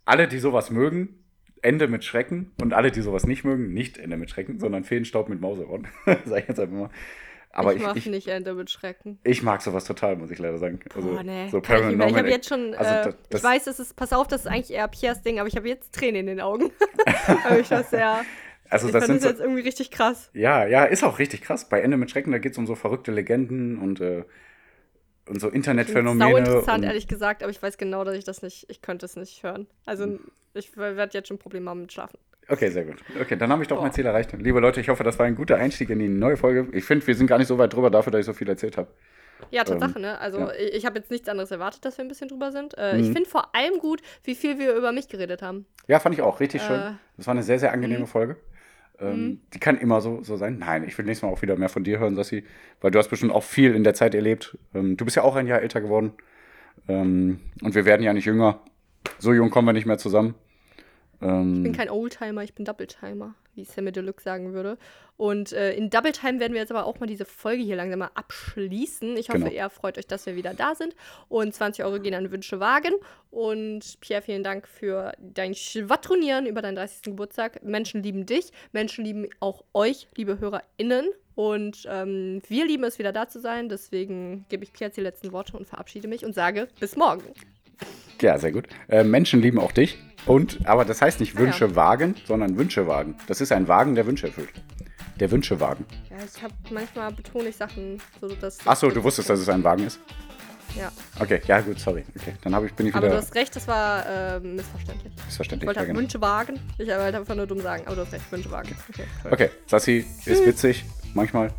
alle, die sowas mögen, Ende mit Schrecken. Und alle, die sowas nicht mögen, nicht Ende mit Schrecken, sondern Feenstaub mit Mauseohren. Sag ich jetzt einfach mal. Aber ich ich, mach ich, nicht Ende mit Schrecken. ich mag sowas total, muss ich leider sagen. Also, Boah, nee. so Kann ich, ich habe Paranormal- jetzt schon, also äh, das- ich weiß, das ist, pass auf, das ist eigentlich eher Piers Ding, aber ich habe jetzt Tränen in den Augen. aber ich das sehr, Also ich das sind das so, jetzt irgendwie richtig krass. ja, ja, ist auch richtig krass. Bei Ende mit Schrecken, da geht es um so verrückte Legenden und, äh, und so Sau Internetphänomene. interessant, und, ehrlich gesagt, aber ich weiß genau, dass ich das nicht, ich könnte es nicht hören. Also ich werde jetzt schon Probleme haben mit Schlafen. Okay, sehr gut. Okay, dann habe ich doch Boah. mein Ziel erreicht. Liebe Leute, ich hoffe, das war ein guter Einstieg in die neue Folge. Ich finde, wir sind gar nicht so weit drüber dafür, dass ich so viel erzählt habe. Ja, Tatsache, ne? Also ja. ich, ich habe jetzt nichts anderes erwartet, dass wir ein bisschen drüber sind. Äh, Mhm. Ich finde vor allem gut, wie viel wir über mich geredet haben. Ja, fand ich auch richtig schön. Äh, Das war eine sehr, sehr angenehme mhm. Folge. Ähm, Die kann immer so, so sein. Nein, ich will nächstes Mal auch wieder mehr von dir hören, Sassi, weil du hast bestimmt auch viel in der Zeit erlebt. Ähm, du bist ja auch ein Jahr älter geworden. Ähm, und wir werden ja nicht jünger. So jung kommen wir nicht mehr zusammen. Ähm, Ich bin kein Oldtimer, ich bin Doubletimer, wie Sammy Deluxe sagen würde. Und äh, in Double Time werden wir jetzt aber auch mal diese Folge hier langsam mal abschließen. Ich hoffe, Genau. ihr freut euch, dass wir wieder da sind. Und 20 Euro gehen an Wünsche wagen. Und Pierre, vielen Dank für dein Schwadronieren über deinen 30. Geburtstag. Menschen lieben dich, Menschen lieben auch euch, liebe HörerInnen. Und ähm, wir lieben es, wieder da zu sein. Deswegen gebe ich Pierre jetzt die letzten Worte und verabschiede mich und sage bis morgen. Ja, sehr gut. Äh, Menschen lieben auch dich. Und, aber das heißt nicht Ah, ja. Wünsche wagen, sondern Wünsche wagen. Das ist ein Wagen, der Wünsche erfüllt. Der Wünschewagen. Ja, ich habe manchmal betone ich Sachen, so dass. Achso, du wusstest, dass es ein Wagen ist? Ja. Okay, ja gut, sorry. Okay, dann ich, bin ich Aber du wieder hast recht, das war äh, missverständlich. Ich missverständlich. wollte Ja, halt genau. Wünsche wagen. Ich wollte einfach nur dumm sagen, aber du hast recht, Wünsche wagen. Okay. Okay, Sassi ist witzig, manchmal.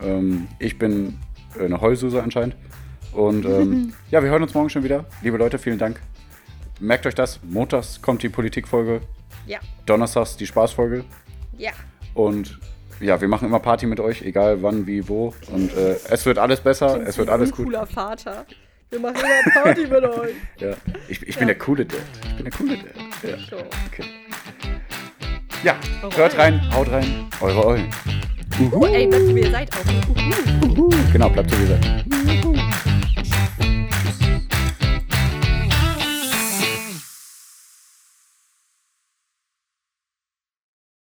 Ähm, ich bin eine Heulsuse anscheinend. Und ähm, ja, wir hören uns morgen schon wieder. Liebe Leute, vielen Dank. Merkt euch das, montags kommt die Politikfolge, Ja, donnerstags die Spaßfolge. ja. Und ja, wir machen immer Party mit euch, egal wann, wie, wo. Und äh, es wird alles besser, es wird alles ein gut. cooler Vater. Wir machen immer Party mit euch. Ja. Ich, ich bin der coole Dad. Ich bin der coole Dad. Ja. So. Okay. Ja, Eure hört rein, haut rein, eure Eulen. Uh, ey, bleibt so wie ihr seid auch. Uh, uh. Genau, bleibt so wie ihr seid.